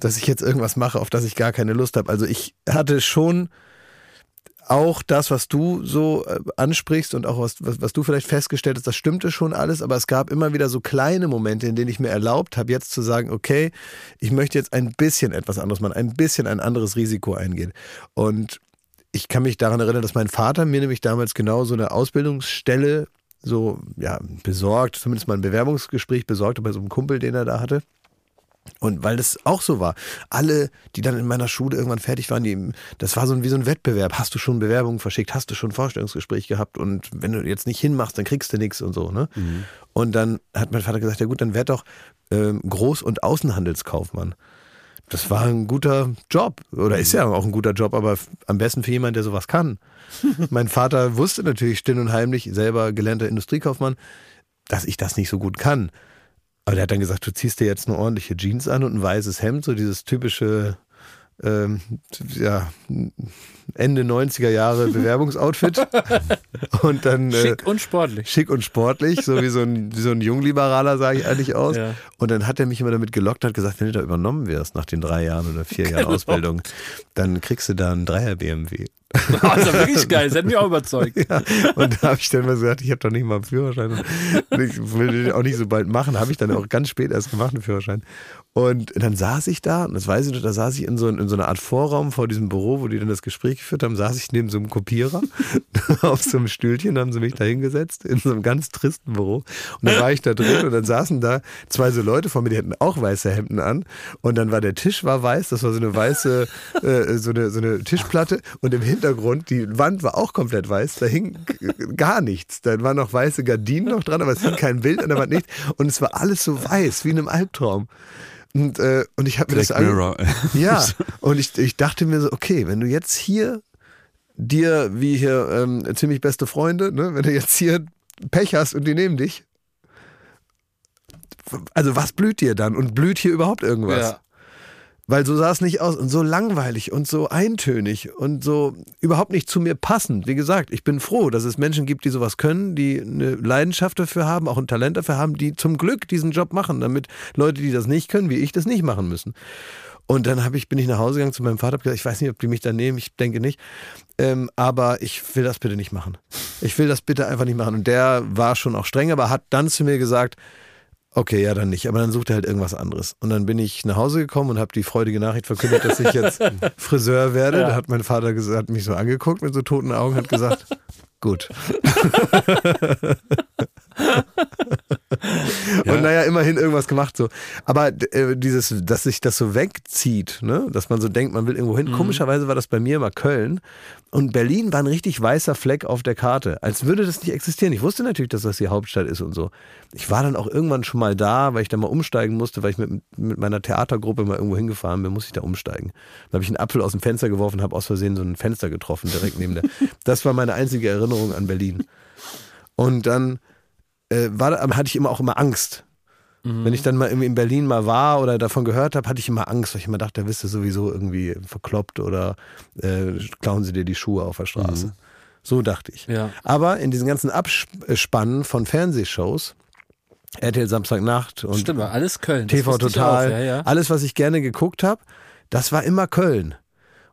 dass ich jetzt irgendwas mache, auf das ich gar keine Lust habe. Also ich hatte schon auch das, was du so äh, ansprichst und auch was, was, was du vielleicht festgestellt hast, das stimmte schon alles, aber es gab immer wieder so kleine Momente, in denen ich mir erlaubt habe, jetzt zu sagen, okay, ich möchte jetzt ein bisschen etwas anderes machen, ein bisschen ein anderes Risiko eingehen. Und ich kann mich daran erinnern, dass mein Vater mir nämlich damals genau so eine Ausbildungsstelle so, ja, besorgt, zumindest mal ein Bewerbungsgespräch besorgt bei so einem Kumpel, den er da hatte. Und weil das auch so war, alle, die dann in meiner Schule irgendwann fertig waren, die, das war so ein, wie so ein Wettbewerb. Hast du schon Bewerbungen verschickt? Hast du schon ein Vorstellungsgespräch gehabt? Und wenn du jetzt nicht hinmachst, dann kriegst du nichts und so. Ne? Und dann hat mein Vater gesagt, ja gut, dann werd doch ähm, Groß- und Außenhandelskaufmann. Das war ein guter Job oder ist ja auch ein guter Job, aber am besten für jemanden, der sowas kann. mein Vater wusste natürlich still und heimlich, selber gelernter Industriekaufmann, dass ich das nicht so gut kann. Aber der hat dann gesagt, du ziehst dir jetzt eine ordentliche Jeans an und ein weißes Hemd, so dieses typische ähm, ja, Ende 90er Jahre Bewerbungsoutfit. und dann äh, Schick und sportlich. schick und sportlich, so wie so ein, wie so ein Jungliberaler, sage ich eigentlich aus. Ja. Und dann hat er mich immer damit gelockt, hat gesagt, wenn du da übernommen wirst nach den drei Jahren oder vier Jahren Ausbildung, dann kriegst du da einen Dreier BMW. Oh, das ist wirklich geil. Das hat mich auch überzeugt. Ja, und da habe ich dann mal gesagt, ich habe doch nicht mal einen Führerschein. Ich will den auch nicht so bald machen. Habe ich dann auch ganz spät erst gemacht, einen Führerschein. Und dann saß ich da, und das weiß ich noch, da saß ich in so, in so einer Art Vorraum vor diesem Büro, wo die dann das Gespräch geführt haben, saß ich neben so einem Kopierer auf so einem Stühlchen, haben sie mich da hingesetzt, in so einem ganz tristen Büro. Und dann war ich da drin und dann saßen da zwei so Leute vor mir, die hatten auch weiße Hemden an. Und dann war der Tisch war weiß, das war so eine weiße, äh, so, eine, so eine Tischplatte. Und im Hintergrund, die Wand war auch komplett weiß, da hing gar nichts. Da waren noch weiße Gardinen noch dran, aber es hing kein Bild an der Wand nicht. Und es war alles so weiß, wie in einem Albtraum. Und, äh, und ich habe mir Black das Mirror. ja, und ich, ich dachte mir so, okay, wenn du jetzt hier dir, wie hier ähm, ziemlich beste Freunde, ne, wenn du jetzt hier Pech hast und die nehmen dich, also was blüht dir dann und blüht hier überhaupt irgendwas? Ja. Weil so sah es nicht aus und so langweilig und so eintönig und so überhaupt nicht zu mir passend. Wie gesagt, ich bin froh, dass es Menschen gibt, die sowas können, die eine Leidenschaft dafür haben, auch ein Talent dafür haben, die zum Glück diesen Job machen, damit Leute, die das nicht können, wie ich, das nicht machen müssen. Und dann ich, bin ich nach Hause gegangen zu meinem Vater, hab gesagt, ich weiß nicht, ob die mich da nehmen, ich denke nicht. Ähm, aber ich will das bitte nicht machen. Ich will das bitte einfach nicht machen. Und der war schon auch streng, aber hat dann zu mir gesagt, okay, ja, dann nicht. Aber dann sucht er halt irgendwas anderes. Und dann bin ich nach Hause gekommen und habe die freudige Nachricht verkündet, dass ich jetzt Friseur werde. Da hat mein Vater gesagt, hat mich so angeguckt mit so toten Augen, hat gesagt, gut. Und naja, immerhin irgendwas gemacht so. Aber äh, dieses, dass sich das so wegzieht, ne? dass man so denkt, man will irgendwo hin. Komischerweise war das bei mir immer Köln. Und Berlin war ein richtig weißer Fleck auf der Karte. Als würde das nicht existieren. Ich wusste natürlich, dass das die Hauptstadt ist und so. Ich war dann auch irgendwann schon mal da, weil ich da mal umsteigen musste, weil ich mit, mit meiner Theatergruppe mal irgendwo hingefahren bin, muss ich da umsteigen. Dann habe ich einen Apfel aus dem Fenster geworfen und habe aus Versehen so ein Fenster getroffen, direkt neben der. Das war meine einzige Erinnerung an Berlin. Und dann äh, war, hatte ich immer auch immer Angst. Wenn ich dann mal irgendwie in Berlin mal war oder davon gehört habe, hatte ich immer Angst, weil ich immer dachte, da bist du sowieso irgendwie verkloppt oder äh, klauen sie dir die Schuhe auf der Straße. So dachte ich. Ja. Aber in diesen ganzen Abspannen von Fernsehshows, RTL Samstagnacht und Stimmt, alles Köln. TV Total, Ja, ja. alles, was ich gerne geguckt habe, das war immer Köln.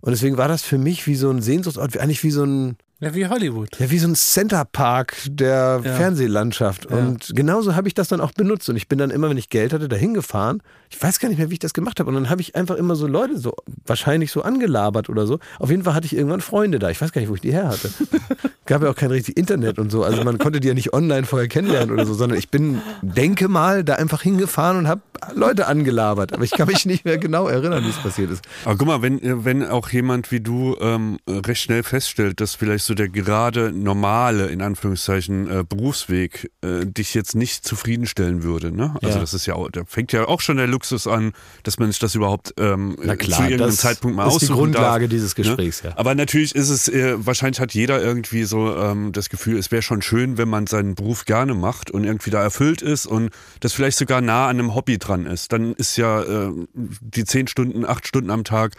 Und deswegen war das für mich wie so ein Sehnsuchtsort, eigentlich wie so ein, ja, wie Hollywood. ja, wie so ein Centerpark der Ja. Fernsehlandschaft. Und genauso habe ich das dann auch benutzt. Und ich bin dann immer, wenn ich Geld hatte, dahin gefahren. Ich weiß gar nicht mehr, wie ich das gemacht habe. Und dann habe ich einfach immer so Leute so, wahrscheinlich so angelabert oder so. Auf jeden Fall hatte ich irgendwann Freunde da. Ich weiß gar nicht, wo ich die her hatte. Gab ja auch kein richtig Internet und so. Also man konnte die ja nicht online vorher kennenlernen oder so, sondern ich bin, denke mal, da einfach hingefahren und habe Leute angelabert. Aber ich kann mich nicht mehr genau erinnern, wie es passiert ist. Aber guck mal, wenn, wenn auch jemand wie du ähm, recht schnell feststellt, dass vielleicht so der gerade normale, in Anführungszeichen, äh, Berufsweg äh, dich jetzt nicht zufriedenstellen würde. Ne? Also Ja. das ist ja auch, da fängt ja auch schon der Luxus an, dass man sich das überhaupt ähm, äh, klar, zu irgendeinem das Zeitpunkt mal ist die aussuchen Grundlage darf, dieses Gesprächs, Ne? ja. Aber natürlich ist es, äh, wahrscheinlich hat jeder irgendwie so ähm, das Gefühl, es wäre schon schön, wenn man seinen Beruf gerne macht und irgendwie da erfüllt ist und das vielleicht sogar nah an einem Hobby dran ist. Dann ist ja äh, die zehn Stunden, acht Stunden am Tag,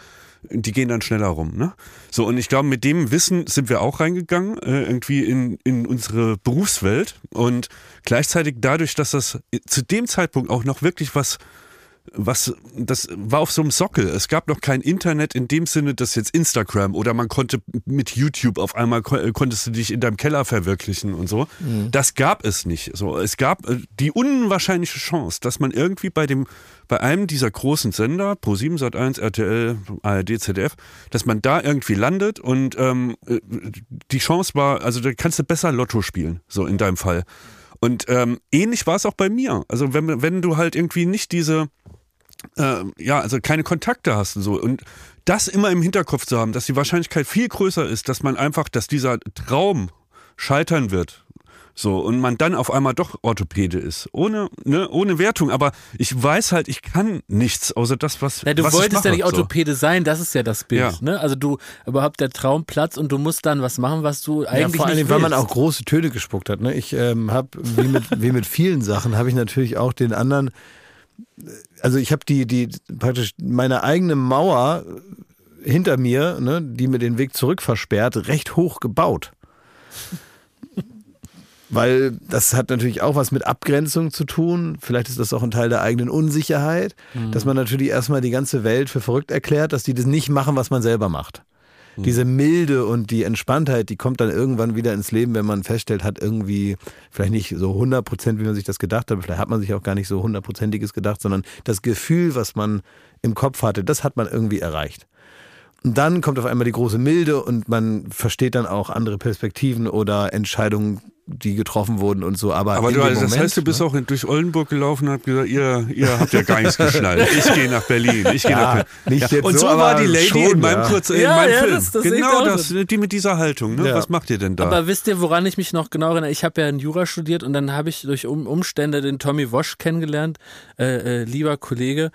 die gehen dann schneller rum. Ne? So, und ich glaube, mit dem Wissen sind wir auch reingegangen, äh, irgendwie in, in unsere Berufswelt und gleichzeitig dadurch, dass das zu dem Zeitpunkt auch noch wirklich was was, das war auf so einem Sockel. Es gab noch kein Internet in dem Sinne, dass jetzt Instagram oder man konnte mit YouTube auf einmal äh, konntest du dich in deinem Keller verwirklichen und so. Das gab es nicht. So, es gab äh, die unwahrscheinliche Chance, dass man irgendwie bei dem, bei einem dieser großen Sender, Pro7, Sat1, RTL, ARD, ZDF, dass man da irgendwie landet und ähm, äh, die Chance war, also da kannst du besser Lotto spielen, so in deinem Fall. Und ähm, ähnlich war es auch bei mir. Also wenn, wenn du halt irgendwie nicht diese, äh, ja, also keine Kontakte hast und so. Und das immer im Hinterkopf zu haben, dass die Wahrscheinlichkeit viel größer ist, dass man einfach, dass dieser Traum scheitern wird. So, und man dann auf einmal doch Orthopäde ist. Ohne, ne, ohne Wertung. Aber ich weiß halt, ich kann nichts außer das, was, Ja, du was ich wolltest mache, ja nicht so. Orthopäde sein, das ist ja das Bild. Ja. Ne? Also du überhaupt der Traumplatz und du musst dann was machen, was du eigentlich ja, vor allem, weil man auch große Töne gespuckt hat. Ne? Ich ähm, habe, wie mit, wie mit vielen Sachen, habe ich natürlich auch den anderen, also ich habe die, die praktisch meine eigene Mauer hinter mir, ne, die mir den Weg zurück versperrt, recht hoch gebaut. Weil das hat natürlich auch was mit Abgrenzung zu tun. Vielleicht ist das auch ein Teil der eigenen Unsicherheit, dass man natürlich erstmal die ganze Welt für verrückt erklärt, dass die das nicht machen, was man selber macht. Diese Milde und die Entspanntheit, die kommt dann irgendwann wieder ins Leben, wenn man feststellt, hat irgendwie vielleicht nicht so 100 Prozent, wie man sich das gedacht hat, vielleicht hat man sich auch gar nicht so hundertprozentiges gedacht, sondern das Gefühl, was man im Kopf hatte, das hat man irgendwie erreicht. Und dann kommt auf einmal die große Milde und man versteht dann auch andere Perspektiven oder Entscheidungen, die getroffen wurden und so. Aber, Aber in du, dem also das Moment, heißt, du bist ne? auch durch Oldenburg gelaufen und hast gesagt, ihr, ihr habt ja gar nichts geschnallt. Ich gehe nach Berlin. Ich gehe Ja, nach Berlin. nicht jetzt und so so, war die Lady schon, in meinem, ja. kurz, in Ja, meinem ja, Film. das- das genau das, so. die mit dieser Haltung. Ne? Ja. Was macht ihr denn da? Aber wisst ihr, woran ich mich noch genau erinnere? Ich habe ja in Jura studiert und dann habe ich durch um Umstände den Tommy Wosch kennengelernt, äh, äh, lieber Kollege.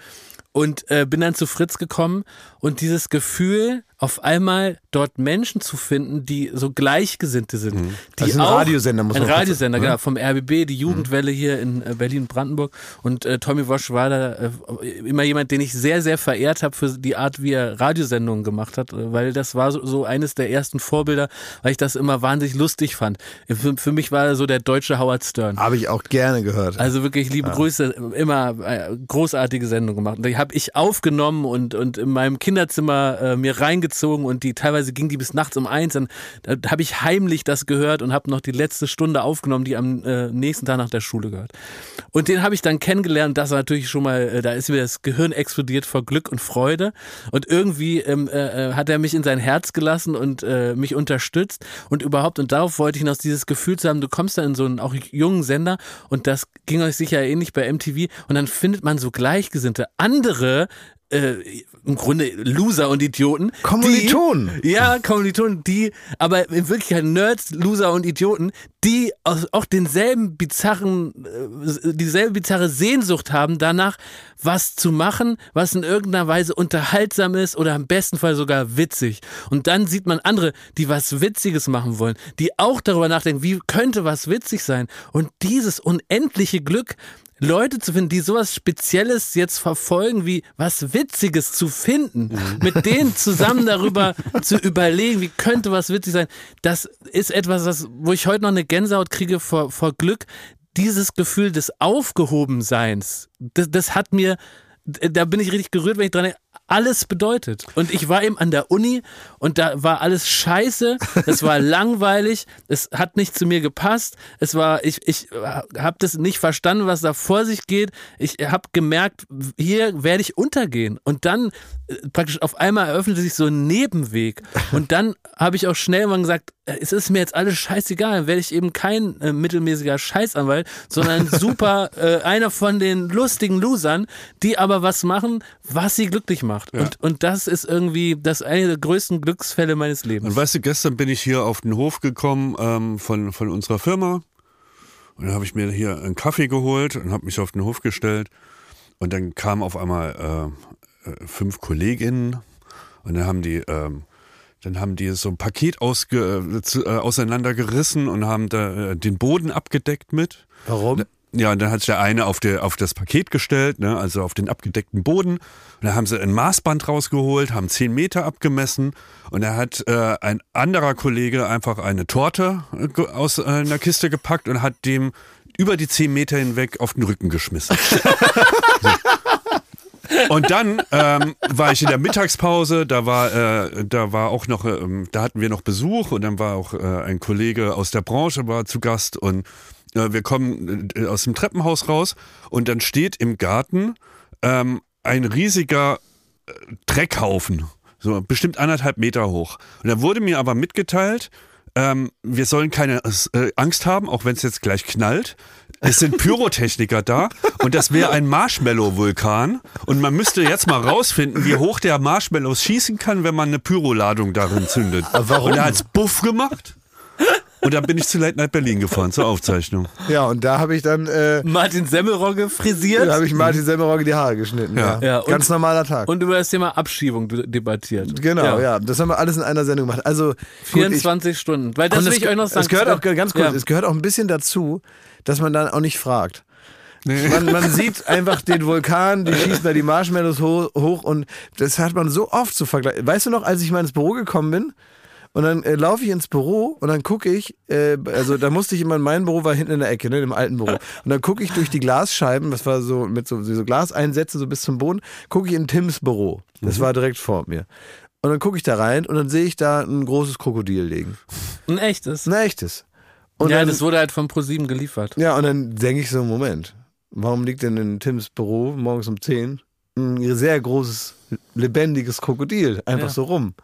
Und äh, bin dann zu Fritz gekommen und dieses Gefühl, auf einmal dort Menschen zu finden, die so Gleichgesinnte sind. Mhm. Die Also ein Radiosender, muss Ein man kurz- Radiosender, ne? genau, vom RBB, die Jugendwelle hier in äh, Berlin-Brandenburg. Und äh, Tommy Wosch war da äh, immer jemand, den ich sehr, sehr verehrt habe für die Art, wie er Radiosendungen gemacht hat, äh, weil das war so, so eines der ersten Vorbilder, weil ich das immer wahnsinnig lustig fand. Für, für mich war er so der deutsche Howard Stern. Habe ich auch gerne gehört. Also wirklich liebe Grüße, immer äh, großartige Sendung gemacht. Und habe ich aufgenommen und, und in meinem Kinderzimmer äh, mir reingezogen und die teilweise ging die bis nachts um eins. Dann da habe ich heimlich das gehört und habe noch die letzte Stunde aufgenommen, die am äh, nächsten Tag nach der Schule gehört. Und den habe ich dann kennengelernt. Das war natürlich schon mal, äh, da ist mir das Gehirn explodiert vor Glück und Freude. Und irgendwie ähm, äh, äh, hat er mich in sein Herz gelassen und äh, mich unterstützt und überhaupt. Und darauf wollte ich noch dieses Gefühl zu haben, du kommst da in so einen auch jungen Sender und das ging euch sicher ähnlich bei MTV und dann findet man so Gleichgesinnte, andere äh, im Grunde Loser und Idioten. Kommilitonen. Die, ja, Kommilitonen, die, aber in Wirklichkeit Nerds, Loser und Idioten, die aus, auch denselben bizarren, äh, dieselbe bizarre Sehnsucht haben danach, was zu machen, was in irgendeiner Weise unterhaltsam ist oder im besten Fall sogar witzig. Und dann sieht man andere, die was Witziges machen wollen, die auch darüber nachdenken, wie könnte was witzig sein. Und dieses unendliche Glück, Leute zu finden, die sowas Spezielles jetzt verfolgen, wie was Witziges zu finden, mit denen zusammen darüber zu überlegen, wie könnte was witzig sein, das ist etwas, was, wo ich heute noch eine Gänsehaut kriege vor, vor Glück. Dieses Gefühl des Aufgehobenseins, das, das hat mir, da bin ich richtig gerührt, wenn ich dran denke, alles bedeutet. Und ich war eben an der Uni und da war alles scheiße, es war langweilig, es hat nicht zu mir gepasst, es war, ich, ich habe das nicht verstanden, was da vor sich geht. Ich habe gemerkt, hier werde ich untergehen. Und dann äh, praktisch auf einmal eröffnete sich so ein Nebenweg. Und dann habe ich auch schnell mal gesagt, es ist mir jetzt alles scheißegal, dann werde ich eben kein äh, mittelmäßiger Scheißanwalt, sondern super äh, einer von den lustigen Losern, die aber was machen, was sie glücklich macht. Und, und das ist irgendwie das eine der größten Glücksfälle meines Lebens. Und weißt du, gestern bin ich hier auf den Hof gekommen ähm, von, von unserer Firma. Und dann habe ich mir hier einen Kaffee geholt und habe mich auf den Hof gestellt. Und dann kamen auf einmal äh, äh, fünf Kolleginnen und dann haben die, ähm, dann haben die so ein Paket ausge, äh, auseinandergerissen und haben da äh, den Boden abgedeckt mit. Warum? Ja, und dann hat sich der eine auf, der, auf das Paket gestellt, ne, also auf den abgedeckten Boden. Und dann haben sie ein Maßband rausgeholt, haben 10 Meter abgemessen. Und da hat äh, ein anderer Kollege einfach eine Torte äh, aus äh, einer Kiste gepackt und hat dem über die 10 Meter hinweg auf den Rücken geschmissen. Und dann ähm, war ich in der Mittagspause, da war, äh, da war auch noch, ähm, da hatten wir noch Besuch und dann war auch äh, ein Kollege aus der Branche war zu Gast und äh, wir kommen äh, aus dem Treppenhaus raus und dann steht im Garten ähm, ein riesiger äh, Dreckhaufen, so bestimmt anderthalb Meter hoch. Und da wurde mir aber mitgeteilt, ähm, wir sollen keine äh, Angst haben, auch wenn es jetzt gleich knallt. Es sind Pyrotechniker da und das wäre ein Marshmallow-Vulkan. Und man müsste jetzt mal rausfinden, wie hoch der Marshmallows schießen kann, wenn man eine Pyroladung darin zündet. warum? Und er hat's Buff gemacht. Und dann bin ich zu Late Night Berlin gefahren zur Aufzeichnung. Ja, und da habe ich dann, äh, Martin Semmelrogge frisiert da habe ich Martin Semmelrogge die Haare geschnitten. Ja. Ja, und- Ganz normaler Tag. und über das Thema Abschiebung debattiert. genau, ja. Das haben wir alles in einer Sendung gemacht. Also, gut, ich- 24 Stunden. Weil das will es, ich euch noch sagen. es gehört auch ganz kurz, Ja. es gehört auch ein bisschen dazu, dass man dann auch nicht fragt. Man, man sieht einfach den Vulkan, die schießen da die Marshmallows ho hoch und das hat man so oft zu vergleichen. Weißt du noch, als ich mal ins Büro gekommen bin und dann äh, laufe ich ins Büro und dann gucke ich, äh, also da musste ich immer, mein Büro war hinten in der Ecke, ne, im alten Büro. Und dann gucke ich durch die Glasscheiben, das war so mit so, so Glaseinsätze so bis zum Boden, gucke ich in Tims Büro. Das war direkt vor mir. Und dann gucke ich da rein und dann sehe ich da ein großes Krokodil liegen. Ein echtes. Ein echtes. Und ja, dann, das wurde halt von ProSieben geliefert. ja, und dann denke ich so, Moment, warum liegt denn in Tims Büro morgens um 10 ein sehr großes, lebendiges Krokodil einfach Ja. so rum?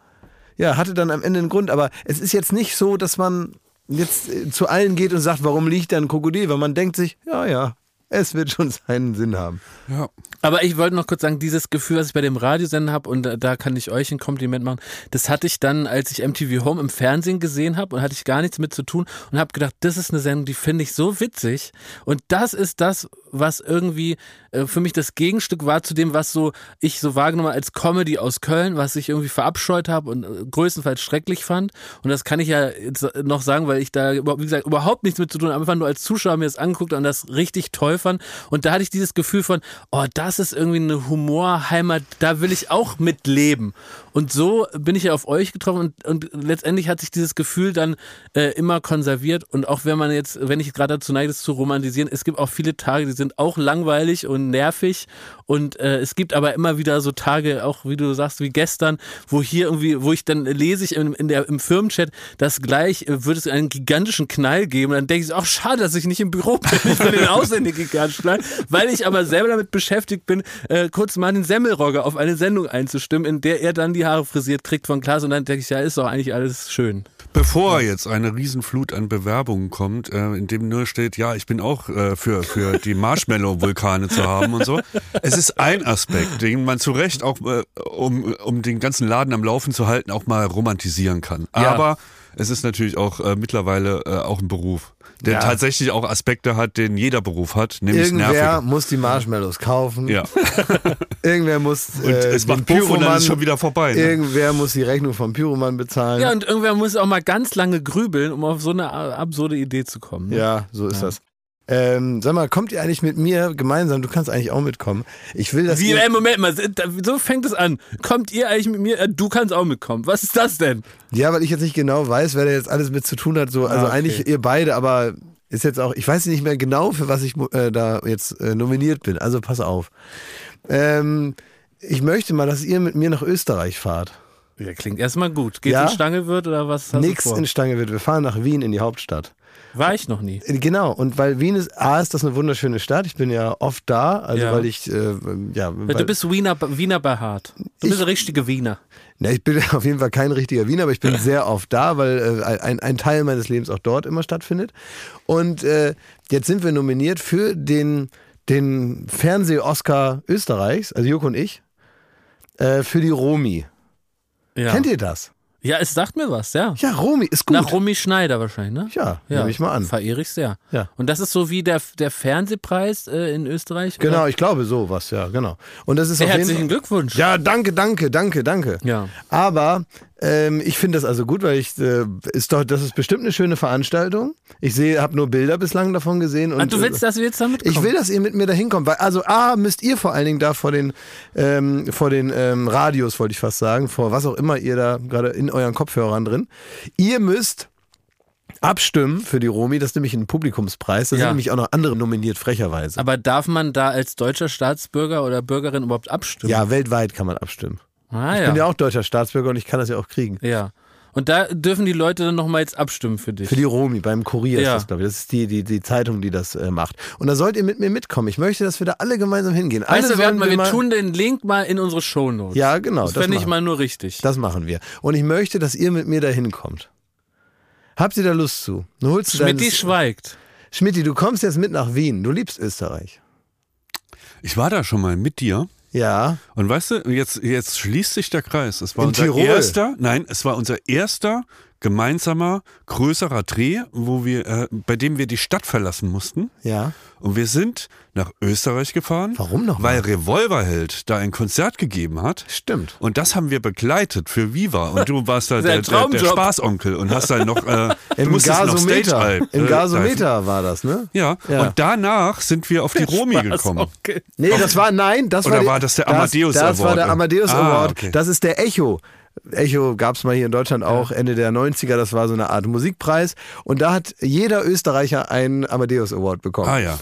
Ja, hatte dann am Ende einen Grund, aber es ist jetzt nicht so, dass man jetzt äh, zu allen geht und sagt, warum liegt da ein Krokodil? Weil man denkt sich, ja, ja, es wird schon seinen Sinn haben. Ja. Aber ich wollte noch kurz sagen, dieses Gefühl, was ich bei dem Radiosender habe, und da, da kann ich euch ein Kompliment machen, das hatte ich dann, als ich MTV Home im Fernsehen gesehen habe und hatte ich gar nichts mit zu tun und habe gedacht, das ist eine Sendung, die finde ich so witzig und das ist das, was irgendwie äh, für mich das Gegenstück war zu dem, was so ich so wahrgenommen als Comedy aus Köln, was ich irgendwie verabscheut habe und äh, größtenteils schrecklich fand. Und das kann ich ja jetzt noch sagen, weil ich da wie gesagt, überhaupt nichts mit zu tun habe, einfach nur als Zuschauer mir das angeguckt und das richtig toll fand. Und da hatte ich dieses Gefühl von, oh, das ist irgendwie eine Humorheimat, da will ich auch mitleben. Und so bin ich ja auf euch getroffen und, und letztendlich hat sich dieses Gefühl dann äh, immer konserviert. Und auch wenn man jetzt, wenn ich gerade dazu neige, das zu romantisieren, es gibt auch viele Tage, die sind auch langweilig und nervig. Und äh, es gibt aber immer wieder so Tage, auch wie du sagst, wie gestern, wo hier irgendwie, wo ich dann lese ich in, in der, im Firmenchat, dass gleich äh, wird es einen gigantischen Knall geben. Und dann denke ich, ach schade, dass ich nicht im Büro bin. Ich bin den auswendig gigantischen Knall, weil ich aber selber damit beschäftigt bin, äh, kurz mal den Semmelrogger auf eine Sendung einzustimmen, in der er dann die Haare frisiert kriegt von Klaas. Und dann denke ich, ja, ist doch eigentlich alles schön. Bevor jetzt eine Riesenflut an Bewerbungen kommt, äh, in dem nur steht, ja, ich bin auch äh, für, für die Marshmallow-Vulkane zu haben und so. Es ist ein Aspekt, den man zu Recht auch, äh, um, um den ganzen Laden am Laufen zu halten, auch mal romantisieren kann. Ja. Aber es ist natürlich auch äh, mittlerweile äh, auch ein Beruf, der Ja. tatsächlich auch Aspekte hat, den jeder Beruf hat, nämlich Irgendwer nervig. muss die Marshmallows kaufen. Ja, Irgendwer muss und äh, es macht Puff und dann ist schon wieder vorbei. Ne? Irgendwer muss die Rechnung vom Pyromann bezahlen. Ja, und irgendwer muss auch mal ganz lange grübeln, um auf so eine absurde Idee zu kommen. ne? Ja, so ist das. Ähm, sag mal, kommt ihr eigentlich mit mir gemeinsam? Du kannst eigentlich auch mitkommen. Ich will, dass Wie, ey, Moment mal, so fängt es an. Kommt ihr eigentlich mit mir? Äh, Du kannst auch mitkommen. Was ist das denn? Ja, weil ich jetzt nicht genau weiß, wer da jetzt alles mit zu tun hat. So, also Ah, okay. eigentlich ihr beide, aber ist jetzt auch, ich weiß nicht mehr genau, für was ich äh, da jetzt äh, nominiert bin. Also pass auf. Ähm, ich möchte mal, dass ihr mit mir nach Österreich fahrt. Ja, klingt erstmal gut. Geht's Ja? in Stangelwirt oder was Nix in Stange wird. Wir fahren nach Wien in die Hauptstadt. War ich noch nie. Äh, Genau, und weil Wien ist, A, ist das eine wunderschöne Stadt. Ich bin ja oft da, also Ja. weil ich, äh, ja. Weil du bist Wiener, Wiener behaart. Du bist Ich- ein richtiger Wiener. Na, ich bin auf jeden Fall kein richtiger Wiener, aber ich bin sehr oft da, weil äh, ein, ein Teil meines Lebens auch dort immer stattfindet. Und äh, jetzt sind wir nominiert für den, den Fernseh-Oscar Österreichs, also Joko und ich, äh, für die Romi. Ja. Kennt ihr das? Ja, es sagt mir was, ja. Ja, Romi ist gut. Nach Romy Schneider wahrscheinlich, ne? ja, nehme ich mal an. Verehre ich sehr. Ja. Und das ist so wie der, der Fernsehpreis äh, in Österreich? Genau, Oder? ich glaube sowas, ja, genau. Und das ist auf jeden Herzlichen. Glückwunsch. Ja, danke, danke, danke, danke. Ja. Aber ähm, ich finde das also gut, weil ich äh, ist doch, das ist bestimmt eine schöne Veranstaltung. Ich sehe, habe nur Bilder bislang davon gesehen und Ach, du willst, dass wir jetzt damit ich will, dass ihr mit mir da hinkommt, weil also A müsst ihr vor allen Dingen da vor den ähm, vor den ähm, Radios wollte ich fast sagen, vor was auch immer ihr da gerade in euren Kopfhörern drin. Ihr müsst abstimmen für die Romi, das ist nämlich ein Publikumspreis, da Ja. sind nämlich auch noch andere nominiert frecherweise. Aber darf man da als deutscher Staatsbürger oder Bürgerin überhaupt abstimmen? ja, weltweit kann man abstimmen. Ah, Ich ja. bin ja auch deutscher Staatsbürger und ich kann das ja auch kriegen. ja. Und da dürfen die Leute dann nochmal jetzt abstimmen für dich. Für die Romi, beim Kurier Ja. ist das, glaube ich. Das ist die, die, die Zeitung, die das äh, macht. Und da sollt ihr mit mir mitkommen. Ich möchte, dass wir da alle gemeinsam hingehen. Alle weißt du, wir, mal, wir mal- tun den Link mal in unsere Shownotes. Ja, genau. Das fände ich mal nur richtig. Das machen wir. Und ich möchte, dass ihr mit mir da hinkommt. Habt ihr da Lust zu? Du holst Schmidti dein- schweigt. Schmidti, du kommst jetzt mit nach Wien. Du liebst Österreich. Ich war da schon mal mit dir. Ja. Und weißt du, jetzt, jetzt schließt sich der Kreis. Es war In unser Tirol? erster, nein, es war unser erster gemeinsamer größerer Dreh, wo wir, äh, bei dem wir die Stadt verlassen mussten. Ja. Und wir sind nach Österreich gefahren. Warum noch mal? Weil Revolverheld da ein Konzert gegeben hat. Stimmt. Und das haben wir begleitet für Viva. Und du warst da Der der, der. Spaßonkel und hast dann noch, äh, du Im noch Gasometer. Alp, Im äh, Gasometer war das, ne? Ja. Ja. und danach sind wir auf die Romi gekommen. Okay. Nee, das war, nein, das Oder war, die- war das der Amadeus das, das war Award? der Amadeus Ah, Award. okay. Das ist der Echo. Echo gab es mal hier in Deutschland auch Ende der 90er. Das war so eine Art Musikpreis. Und da hat jeder Österreicher einen Amadeus Award bekommen. Ah ja.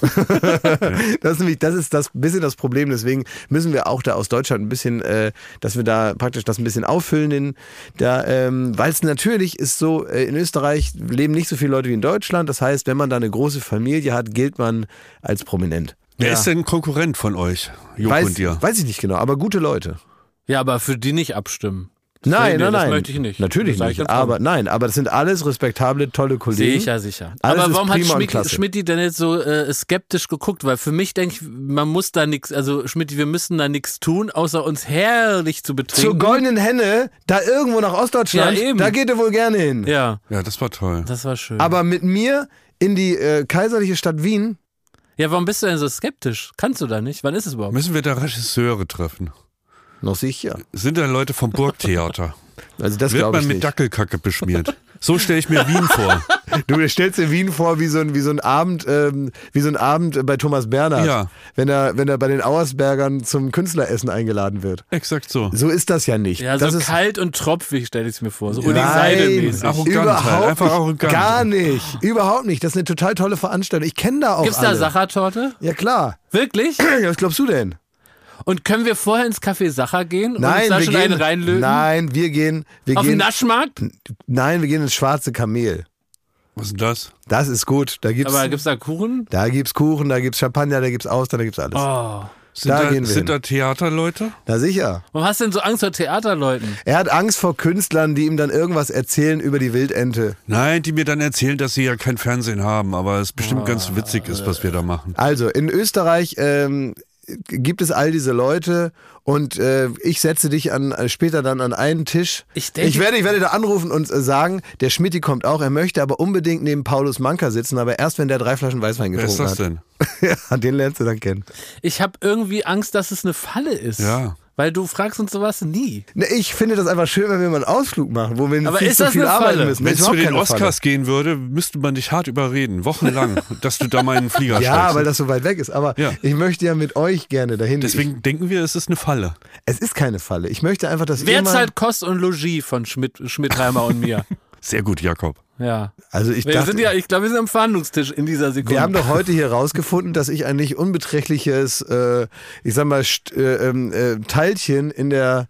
Das ist nämlich, das ist das bisschen das Problem. Deswegen müssen wir auch da aus Deutschland ein bisschen, äh, dass wir da praktisch das ein bisschen auffüllen. In, da, ähm, weil es natürlich ist so, äh, in Österreich leben nicht so viele Leute wie in Deutschland. Das heißt, wenn man da eine große Familie hat, gilt man als prominent. Wer ist denn ein Konkurrent von euch, Joko Weiß, und dir? weiß ich nicht genau, aber gute Leute. Ja, aber für die nicht abstimmen. Nein, Nee, nein, das nein. möchte ich nicht. Natürlich Das nicht. Aber nein, aber das sind alles respektable, tolle Kollegen. Sehe ich ja sicher. Alles aber warum hat Schmidt, klasse. Schmidt denn jetzt so äh, skeptisch geguckt? Weil für mich denke ich, man muss da nichts, also Schmidt, wir müssen da nichts tun, außer uns herrlich zu betrinken. Zur goldenen Henne, da irgendwo nach Ostdeutschland, Ja, eben. da geht er wohl gerne hin. Ja, Ja, das war toll. das war schön. Aber mit mir in die äh, kaiserliche Stadt Wien, Ja, warum bist du denn so skeptisch? Kannst du da nicht? Wann ist es überhaupt? Müssen wir da Regisseure treffen? Noch sicher. Sind da Leute vom Burgtheater? Also das Wird man ich mit nicht. Dackelkacke beschmiert? So stelle ich mir Wien vor. Du stellst dir Wien vor wie so ein, wie so ein Abend, ähm, wie so ein Abend bei Thomas Bernhard, Ja. wenn er, wenn er bei den Auersbergern zum Künstleressen eingeladen wird. Exakt so. So ist das ja nicht. Ja, das so ist kalt und tropfig stelle ich es mir vor. So Uli Nein, Seidel-mäßig. Arrogant halt, überhaupt einfach nicht, arrogant. Gar nicht, überhaupt nicht. Das ist eine total tolle Veranstaltung. Ich kenne da auch Gibt's da alle. Sachertorte? Ja klar. Wirklich? Ja, was glaubst du denn? Und können wir vorher ins Café Sacher gehen und Nein, uns da wir schon gehen. einen reinlöten? Nein, wir gehen. Wir Auf gehen. Naschmarkt? Nein, wir gehen ins Schwarze Kamel. Was ist denn das? Das ist gut. Da gibt's. Aber gibt's da Kuchen? da gibt's Kuchen, da gibt's Champagner, da gibt's Austern, da gibt's alles. Oh. Sind Da da, gehen wir sind hin. da Theaterleute? Na sicher. Warum hast du denn so Angst vor Theaterleuten? Er hat Angst vor Künstlern, die ihm dann irgendwas erzählen über die Wildente. Nein, die mir dann erzählen, dass sie ja kein Fernsehen haben, aber es bestimmt ganz witzig ist, was wir da machen. Also in Österreich ähm, gibt es all diese Leute und äh, ich setze dich an, äh, später dann an einen Tisch. Ich denke- ich, werde, ich werde da anrufen und äh, sagen, der Schmidti kommt auch, er möchte aber unbedingt neben Paulus Manka sitzen, aber erst wenn der drei Flaschen Weißwein Wer ist getrunken das denn? hat. ja, den lernst du dann kennen. Ich habe irgendwie Angst, dass es eine Falle ist. Ja. Weil du fragst uns sowas nie. Ne, ich finde das einfach schön, wenn wir mal einen Ausflug machen, wo wir Aber nicht ist so das viel eine arbeiten Falle? müssen. Wenn Das es zu überhaupt den keine Falle. Oscars gehen würde, müsste man dich hart überreden, wochenlang, dass du da mal in den Flieger Ja, steigst. weil das so weit weg ist. Aber Ja. ich möchte ja mit euch gerne dahin. Deswegen denken wir, es ist eine Falle. ich, es ist keine Falle. Ich möchte einfach, dass Wer zahlt Kost und Logis von Schmidt, Schmidtheimer und mir? Sehr gut, Jakob. Ja. Also ich Wir dachte, sind ja, ich glaube, wir sind am Verhandlungstisch in dieser Sekunde. Wir haben doch heute hier rausgefunden, dass ich ein nicht unbeträchtliches, äh, ich sag mal, äh, ähm, äh, Teilchen in der,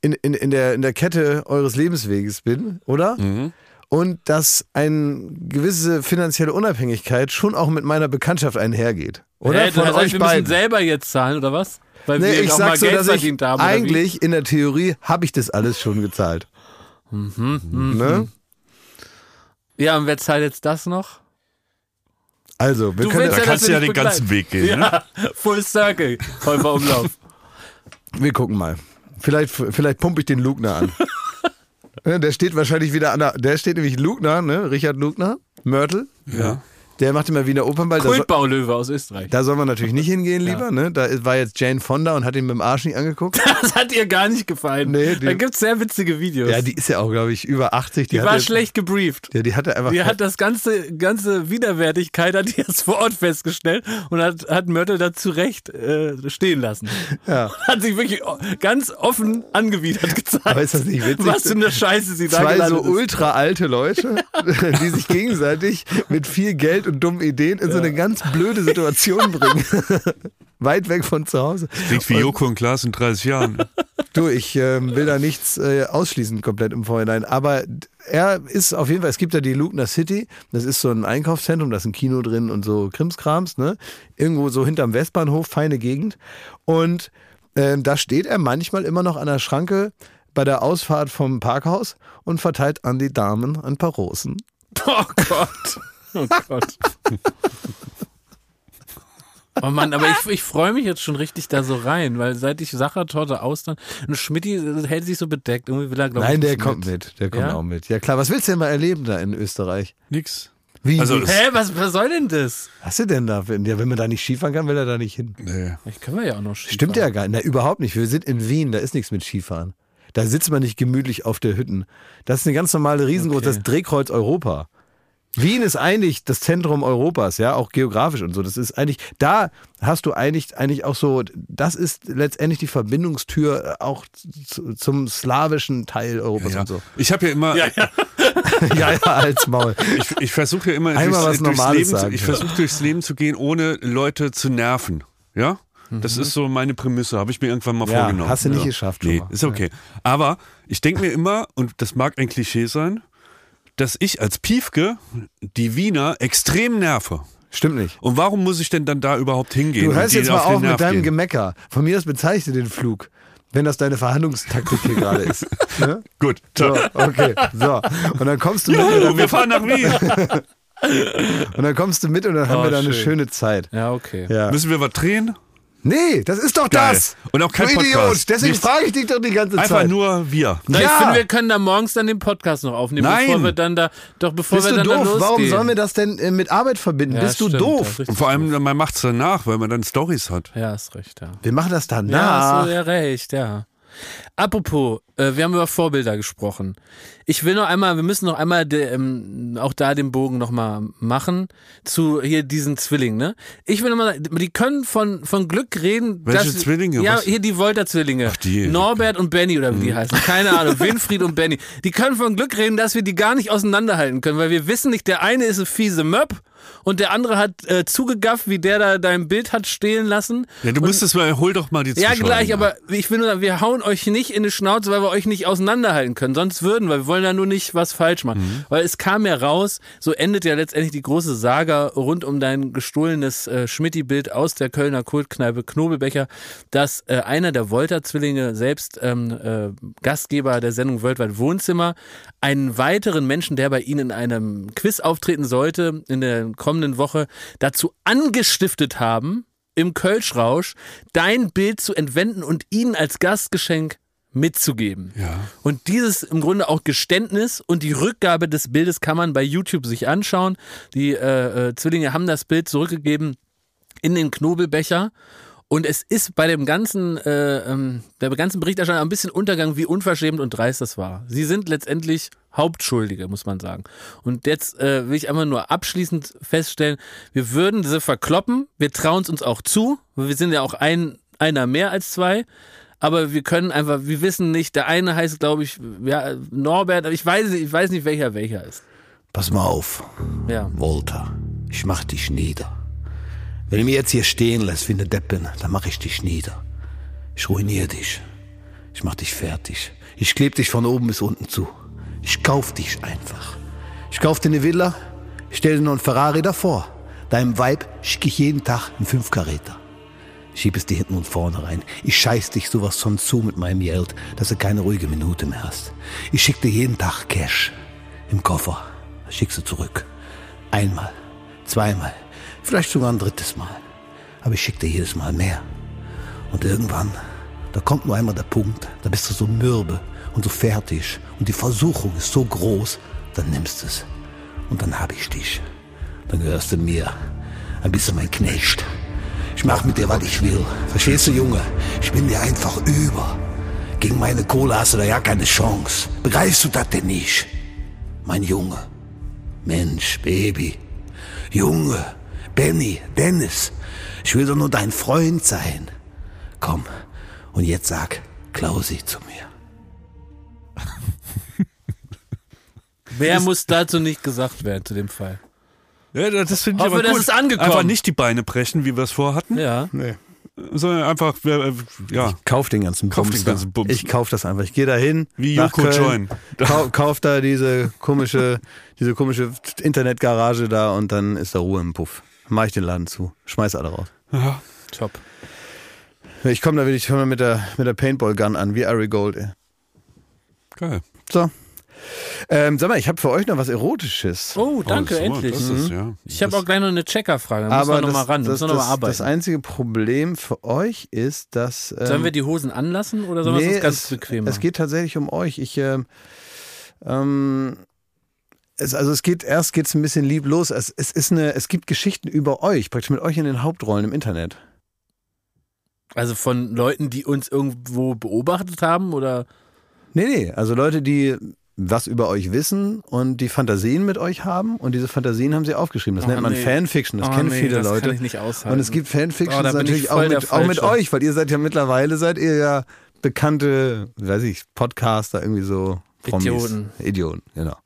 in, in, in, der, in der Kette eures Lebensweges bin, oder? Und dass eine gewisse finanzielle Unabhängigkeit schon auch mit meiner Bekanntschaft einhergeht. Oder? Du Von heißt, euch wir müssen beiden. selber jetzt zahlen, oder was? Weil Nee, wir ich sag so, Geld dass ich haben. eigentlich in der Theorie habe ich das alles schon gezahlt. Mhm, ne? Ja, und wer zahlt jetzt das noch? Also, wir Du können, Da Ja, kannst du ja den ganzen Weg gehen. Ne? Ja, Full Circle, Räuber Umlauf. wir gucken mal. Vielleicht, vielleicht pumpe ich den Lugner an. Ja, der steht wahrscheinlich wieder an der, der steht nämlich Lugner, ne? Richard Lugner, Mörtel. Ja. Der macht immer Wiener Opernball. Kultbaulöwe aus Österreich. da soll man natürlich nicht hingehen, lieber. Ne? Da war jetzt Jane Fonda und hat ihn mit dem Arsch nicht angeguckt. Das hat ihr gar nicht gefallen. Nee, die- da gibt's sehr witzige Videos. Ja, die ist ja auch, glaube ich, über 80. Die hat war jetzt- schlecht gebrieft. Ja, die hatte einfach. Die hat das ganze, ganze Widerwärtigkeit, hat die erst vor Ort festgestellt und hat, hat Mörtel da zu Recht äh, stehen lassen. Ja. Hat sich wirklich ganz offen angewidert gezeigt. Aber ist das nicht witzig? Was für eine Scheiße sie da Zwei so ist. ultra alte Leute, die sich gegenseitig mit viel Geld und dummen Ideen in so eine ganz blöde Situation bringen. Weit weg von zu Hause. Klingt wie Joko und Klaas in 30 Jahren. Du, ich ähm, will da nichts äh, ausschließen komplett im Vorhinein, aber er ist auf jeden Fall, es gibt ja die Lugner City, das ist so ein Einkaufszentrum, da ist ein Kino drin und so Krimskrams, ne? Irgendwo so hinterm Westbahnhof, feine Gegend. Und ähm, da steht er manchmal immer noch an der Schranke bei der Ausfahrt vom Parkhaus und verteilt an die Damen ein paar Rosen. Oh Gott. Oh Gott. Oh Mann, aber ich, ich freue mich jetzt schon richtig da so rein, weil seit ich Sachertorte Austern und Schmidti hält sich so bedeckt. Irgendwie will er, glaube ich, Nein, der kommt mit. Der kommt Ja? auch mit. Ja klar, was willst du denn mal erleben da in Österreich? Nix. Wie? Also, Hä, was, was soll denn das? was hast du denn da? Wenn, ja, wenn man da nicht Skifahren kann, will er da nicht hin. Nee. Ich können wir ja auch noch Skifahren. Stimmt ja gar nicht. Na, überhaupt nicht. Wir sind in Wien, da ist nichts mit Skifahren. Da sitzt man nicht gemütlich auf der Hütten. Das ist eine ganz normale riesengroße, Okay. das Drehkreuz Europa. Wien ist eigentlich das Zentrum Europas, ja, auch geografisch und so. Das ist eigentlich, da hast du eigentlich, eigentlich auch so, das ist letztendlich die Verbindungstür auch zu, zum slawischen Teil Europas Ja. und so. Ich habe ja immer, Ja, ja. ja, ja, als Maul. ich, ich versuche ja immer Einmal was durchs, durchs Normales Leben, zu, sagen. ich versuche durchs Leben zu gehen, ohne Leute zu nerven. Ja? Das ist so meine Prämisse, habe ich mir irgendwann mal Ja, vorgenommen. hast du nicht ja. geschafft schon Nee, mal. ist okay. Aber ich denke mir immer, und das mag ein Klischee sein, dass ich als Piefke die Wiener extrem nerve. Stimmt nicht. Und warum muss ich denn dann da überhaupt hingehen? Du hörst jetzt mal auf mit Nerv deinem gehen? Gemecker. Von mir aus bezeichne den Flug, wenn das deine Verhandlungstaktik hier gerade ist. Ne? Gut, So, okay, so. Und dann kommst du mit und Juhu, wir fahren nach Wien. und dann kommst du mit und dann haben Oh, wir da eine schön. schöne Zeit. Ja, okay. Ja. Müssen wir was drehen? Nee, das ist doch Geil. das. Und auch kein du Idiot. Podcast. Deswegen Nichts. frage ich dich doch die ganze Einfach Zeit. nur wir. Na, Ich Ja. finde, wir können da morgens dann den Podcast noch aufnehmen, Nein. bevor wir dann da, doch bevor Bist wir du dann da doof? losgehen. Warum sollen wir das denn äh, mit Arbeit verbinden? Ja, Bist du stimmt, doof? ja, Und vor allem, doof. man macht es danach, weil man dann Stories hat. Ja, hast recht, ja. Wir machen das Ja, danach. hast du ja recht, ja. Apropos, äh, wir haben über Vorbilder gesprochen. Ich will noch einmal, wir müssen noch einmal de, ähm, auch da den Bogen noch mal machen zu hier diesen Zwillingen. Ne? Ich will noch mal, die können von von Glück reden. Welche dass, Zwillinge? Ja, Was? hier die Wolter-Zwillinge. Ach, die. Mhm. Norbert und Benny oder wie die heißen. Keine Ahnung. Winfried und Benny. Die können von Glück reden, dass wir die gar nicht auseinanderhalten können, weil wir wissen nicht, der eine ist ein fiese Möb und der andere hat äh, zugegafft, wie der da dein Bild hat stehlen lassen. Ja, du müsstest mal, hol doch mal die Ja, Zuschauer. gleich, aber ich will nur sagen, wir hauen euch nicht in die Schnauze, weil wir euch nicht auseinanderhalten können. Sonst würden wir. Wir wollen da nur nicht was falsch machen. Mhm. Weil es kam ja raus, so endet ja letztendlich die große Saga rund um dein gestohlenes äh, Schmitti-Bild aus der Kölner Kultkneipe Knobelbecher, dass äh, einer der Wolter-Zwillinge, selbst ähm, äh, Gastgeber der Sendung Worldwide Wohnzimmer, einen weiteren Menschen, der bei ihnen in einem Quiz auftreten sollte, in der kommenden Woche, dazu angestiftet haben, im Kölschrausch dein Bild zu entwenden und ihnen als Gastgeschenk mitzugeben. Ja. Und dieses im Grunde auch Geständnis und die Rückgabe des Bildes kann man bei YouTube sich anschauen. Die äh, äh, Zwillinge haben das Bild zurückgegeben in den Knobelbecher. Und es ist bei dem ganzen, äh, ähm, der ganzen Berichterstattung ein bisschen Untergang, wie unverschämt und dreist das war. Sie sind letztendlich Hauptschuldige, muss man sagen. Und jetzt äh, will ich einfach nur abschließend feststellen, wir würden sie verkloppen, wir trauen es uns auch zu, wir sind ja auch ein, einer mehr als zwei. Aber wir können einfach, wir wissen nicht, der eine heißt, glaube ich, ja, Norbert, aber ich weiß, ich weiß nicht, welcher welcher ist. Pass mal auf, Ja. Walter. Ich mach dich nieder. Wenn du mich jetzt hier stehen lässt wie eine Deppen, dann mach ich dich nieder. Ich ruiniere dich. Ich mach dich fertig. Ich kleb dich von oben bis unten zu. Ich kauf dich einfach. Ich kauf dir eine Villa, stell dir noch einen Ferrari davor. Deinem Weib schicke ich jeden Tag einen Fünfkaräter. Schieb es dir hinten und vorne rein. Ich scheiß dich sowas von zu mit meinem Geld, dass du keine ruhige Minute mehr hast. Ich schick dir jeden Tag Cash im Koffer. Schickst du zurück. Einmal, zweimal, vielleicht sogar ein drittes Mal. Aber ich schick dir jedes Mal mehr. Und irgendwann, da kommt nur einmal der Punkt, da bist du so mürbe und so fertig und die Versuchung ist so groß, dann nimmst du es. Und dann hab ich dich. Dann gehörst du mir. Bist du mein Knecht. Ich mach mit dir, was ich will. Verstehst du, Junge? Ich bin dir einfach über. Gegen meine Kohle hast du da ja keine Chance. Begreifst du das denn nicht? Mein Junge. Mensch, Baby. Junge, Benny, Dennis. Ich will doch nur dein Freund sein. Komm, und jetzt sag Klausi zu mir. Wer muss dazu nicht gesagt werden zu dem Fall? Ja, das finde ich Hoffe, aber das gut. ist angekommen. Einfach nicht die Beine brechen, wie wir es vorhatten, Ja. Nee. sondern einfach, äh, ja. Kauf den ganzen Kauf den ganzen. Bums. Ich kauf das einfach. Ich gehe da hin. Wie nach Joko Köln, Join. Kau, kauf da diese komische, diese komische Internetgarage da und dann ist da Ruhe im Puff. Mach ich den Laden zu. Schmeiß alle raus. ja. Top. Ich komme da wirklich komm mit der, mit der Paintball-Gun an, wie Ari Gold, ey. Geil. So. Ähm, sag mal, ich habe für euch noch was Erotisches. Oh, danke, Oh, endlich. Das ist, ja. Ich habe auch gleich noch eine Checkerfrage. Da müssen Aber wir noch mal das, ran. Da das, müssen wir noch mal das, arbeiten. das einzige Problem für euch ist, dass. Ähm, Sollen wir die Hosen anlassen oder sollen wir es uns ganz bequem machen? Es geht tatsächlich um euch. Ich, ähm, ähm, es, also es geht erst geht's ein bisschen lieb los. Es, es ist eine, es gibt Geschichten über euch, praktisch mit euch in den Hauptrollen im Internet. also von Leuten, die uns irgendwo beobachtet haben oder? Nee, nee, also Leute, die was über euch wissen und die Fantasien mit euch haben und diese Fantasien haben sie aufgeschrieben. Das Oh, nennt man nee. Fanfiction, das Oh, kennen nee, viele das Leute. kann ich nicht aushalten. Und es gibt Fanfictions Oh, natürlich auch mit, auch mit euch, weil ihr seid ja mittlerweile, seid ihr ja bekannte, weiß ich, Podcaster, irgendwie so Promis. Idioten. Idioten, genau.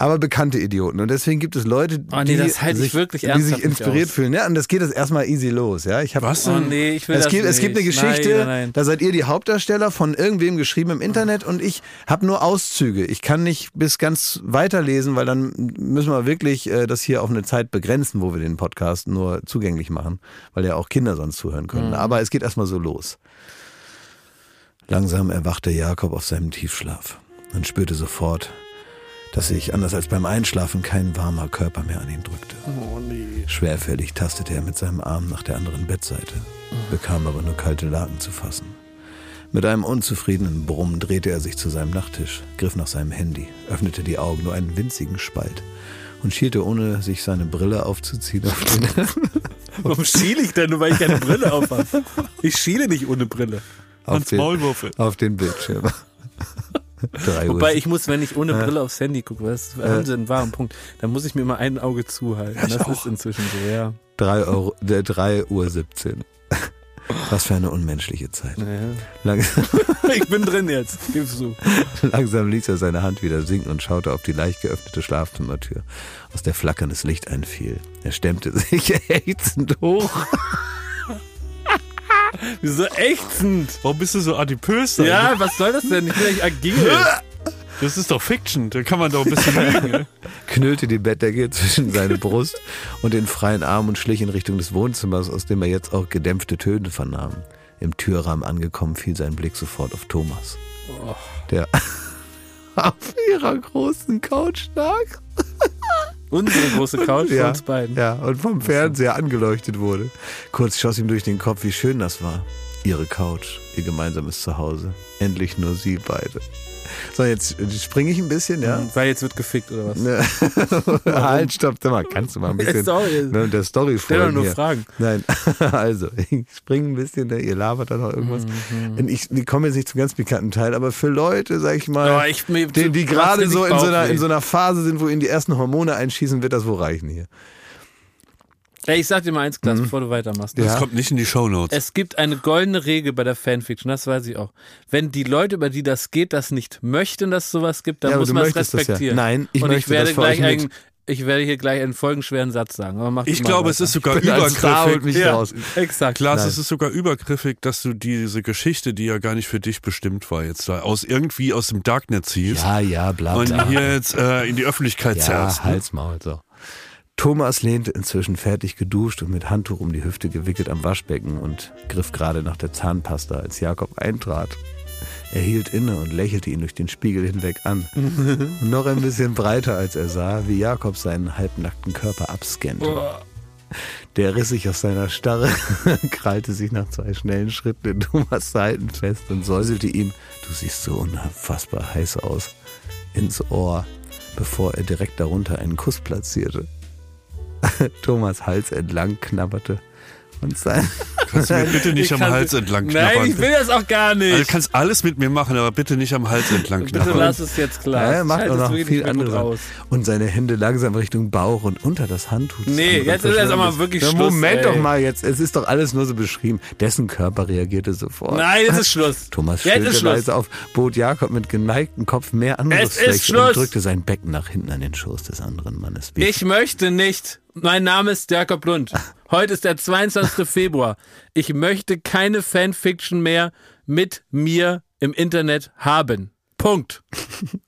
Aber bekannte Idioten. Und deswegen gibt es Leute, Oh nee, die, das sich, wirklich die sich inspiriert fühlen. Ja, und das geht jetzt erstmal easy los. Ja, ich hab, Was Oh nee, ich will es, das gibt, nicht. es gibt eine Geschichte, Nein, nein. da seid ihr die Hauptdarsteller von irgendwem geschrieben im Internet und ich habe nur Auszüge. Ich kann nicht bis ganz weiterlesen, weil dann müssen wir wirklich äh, das hier auf eine Zeit begrenzen, wo wir den Podcast nur zugänglich machen, weil ja auch Kinder sonst zuhören können. Mhm. Aber es geht erstmal so los. Langsam erwachte Jakob auf seinem Tiefschlaf und spürte sofort, dass sich, anders als beim Einschlafen, kein warmer Körper mehr an ihn drückte. Oh nee. Schwerfällig tastete er mit seinem Arm nach der anderen Bettseite. bekam aber nur kalte Laken zu fassen. Mit einem unzufriedenen Brummen drehte er sich zu seinem Nachttisch, griff nach seinem Handy, öffnete die Augen nur einen winzigen Spalt und schielte, ohne sich seine Brille aufzuziehen, auf den, Warum schiele ich denn nur, weil ich keine Brille auf habe? Ich schiele nicht ohne Brille. auf Ans den, auf den Bildschirm. Drei Uhr. Wobei ich muss, wenn ich ohne Brille aufs Handy gucke, das haben sie einen wahren Punkt, dann muss ich mir immer ein Auge zuhalten. das ist inzwischen so, ja. 3, Euro, äh, 3 Uhr 17. Was für eine unmenschliche Zeit. Langsam, Ich bin drin jetzt, gib's zu. langsam ließ er seine Hand wieder sinken und schaute auf die leicht geöffnete Schlafzimmertür, aus der flackerndes Licht einfiel. Er stemmte sich ächzend hoch. Wieso ächzend? Warum bist du so adipös? Ja, was soll das denn? Ich bin echt agil. Das ist doch Fiction. Da kann man doch ein bisschen lügen. ne? knüllte die Bettdecke zwischen seine Brust und den freien Arm und schlich in Richtung des Wohnzimmers, aus dem er jetzt auch gedämpfte Töne vernahm. Im Türrahmen angekommen fiel sein Blick sofort auf Thomas, der auf ihrer großen Couch lag. Unsere große Couch Ja, uns beiden. ja, und vom Fernseher angeleuchtet wurde. Kurz schoss ihm durch den Kopf, wie schön das war. Ihre Couch, ihr gemeinsames Zuhause. Endlich nur sie beide. So, jetzt springe ich ein bisschen, ja. Weil jetzt wird gefickt oder was? Ne. halt, stopp, sag mal, kannst du mal ein bisschen Sorry. ne, der Story Stell doch nur hier. Fragen. Nein, also, ich springe ein bisschen, ne, ihr labert dann noch irgendwas. Mhm. Ich, ich komme jetzt nicht zum ganz pikanten Teil, aber für Leute, sag ich mal, Oh, ich- mir- die, die gerade so in so, einer, in so einer Phase sind, wo ihnen die ersten Hormone einschießen, wird das wohl reichen hier. Ey, ich sag dir mal eins, Klaas, bevor du weitermachst. Ja. Das kommt nicht in die Shownotes. Es gibt eine goldene Regel bei der Fanfiction, das weiß ich auch. Wenn die Leute, über die das geht, das nicht möchten, dass es sowas gibt, dann Ja, muss man es das ja. respektieren. Nein, ich Und möchte ich werde das für gleich euch einen, nicht. ich werde hier gleich einen folgenschweren Satz sagen. Aber mach Ich glaube, weiter. es ist sogar und übergriffig. mich ja, raus. exakt. Klaas, Nein. es ist sogar übergriffig, dass du diese Geschichte, die ja gar nicht für dich bestimmt war, jetzt da aus irgendwie aus dem Darknet ziehst Ja, ja, bla und bla. hier jetzt äh, in die Öffentlichkeit ja, zerrst. ne? Halsmaul, so. Thomas lehnte inzwischen fertig geduscht und mit Handtuch um die Hüfte gewickelt am Waschbecken und griff gerade nach der Zahnpasta, als Jakob eintrat. Er hielt inne und lächelte ihn durch den Spiegel hinweg an. Noch ein bisschen breiter, als er sah, wie Jakob seinen halbnackten Körper abscannte. Der riss sich aus seiner Starre, krallte sich nach zwei schnellen Schritten in Thomas Seiten fest und säuselte ihm, du siehst so unfassbar heiß aus, ins Ohr, bevor er direkt darunter einen Kuss platzierte. Thomas Hals entlang knabberte und sein, Kannst du mir bitte nicht Ich am Hals entlang Nein, knabbern? ich will das auch gar nicht. also, du kannst alles mit mir machen, aber bitte nicht am Hals entlang Bitte knabbern. lass es jetzt klar. Ja, er macht auch es noch viel anderes. raus. Und seine Hände langsam Richtung Bauch und unter das Handtuch. Nee, jetzt ist einmal verschwunden. wirklich Na, Schluss, Moment ey. doch mal jetzt. Es ist doch alles nur so beschrieben. Dessen Körper reagierte sofort. Nein, jetzt ist Schluss. Thomas stellte leise auf, bot Jakob mit geneigtem Kopf mehr Angriffsfläche und drückte sein Becken nach hinten an den Schoß des anderen Mannes. Wie Ich möchte nicht. Mein Name ist Jakob Lund. Heute ist der 22. Februar. Ich möchte keine Fanfiction mehr mit mir im Internet haben. Punkt.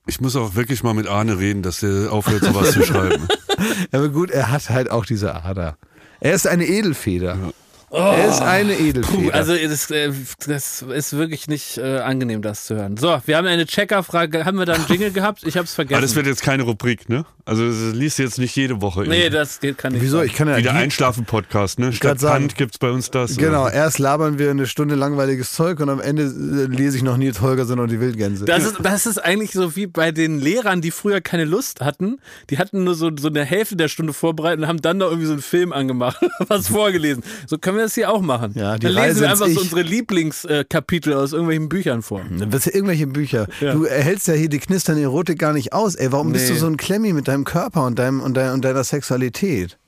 Ich muss auch wirklich mal mit Arne reden, dass der aufhört, sowas zu schreiben. Aber gut, er hat halt auch diese Ader. Er ist eine Edelfeder. er ist eine Edelfeder. Puh, also das, äh, das ist wirklich nicht äh, angenehm, das zu hören. So, wir haben eine Checkerfrage. Haben wir da einen Jingle gehabt? Ich habe es vergessen. Aber das wird jetzt keine Rubrik, ne? Also das liest du jetzt nicht jede Woche. nee, das geht, kann nicht Wieso? Ich kann ja Wie der die- Einschlafen-Podcast, ne? Statt sagen. Pfand gibt's bei uns das. Genau, oder? erst labern wir eine Stunde langweiliges Zeug und am Ende äh, lese ich noch Nils Holgersson und die Wildgänse. Das ist, das ist eigentlich so wie bei den Lehrern, die früher keine Lust hatten. Die hatten nur so, so eine Hälfte der Stunde vorbereitet und haben dann noch irgendwie so einen Film angemacht, was vorgelesen. So können wir das hier auch machen. Ja, die dann lesen Reise wir ins einfach so unsere Lieblingskapitel aus irgendwelchen Büchern vor. Das sind irgendwelche Bücher. Du erhältst ja hier die knisternde Erotik gar nicht aus. Ey, warum bist Nee. du so ein Klemmi mit deinem Körper und, deinem, und, deiner, und deiner Sexualität?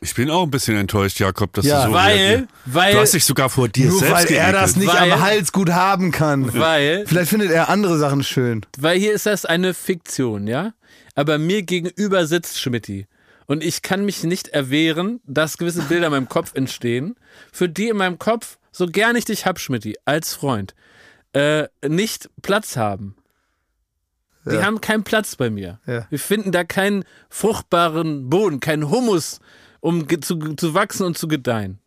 Ich bin auch ein bisschen enttäuscht, Jakob, dass Ja. du so Weil, reagierst. weil, Du hast dich sogar vor dir Nur selbst weil er geekelt. das nicht Weil- am Hals gut haben kann. weil, Vielleicht findet er andere Sachen schön. weil hier ist das eine Fiktion, ja? Aber mir gegenüber sitzt Schmidti. Und ich kann mich nicht erwehren, dass gewisse Bilder in meinem Kopf entstehen, für die in meinem Kopf, so gern ich dich hab, Schmidti, als Freund, äh, nicht Platz haben. Die haben keinen Platz bei mir. Ja. Wir finden da keinen fruchtbaren Boden, keinen Humus, um zu, zu wachsen und zu gedeihen.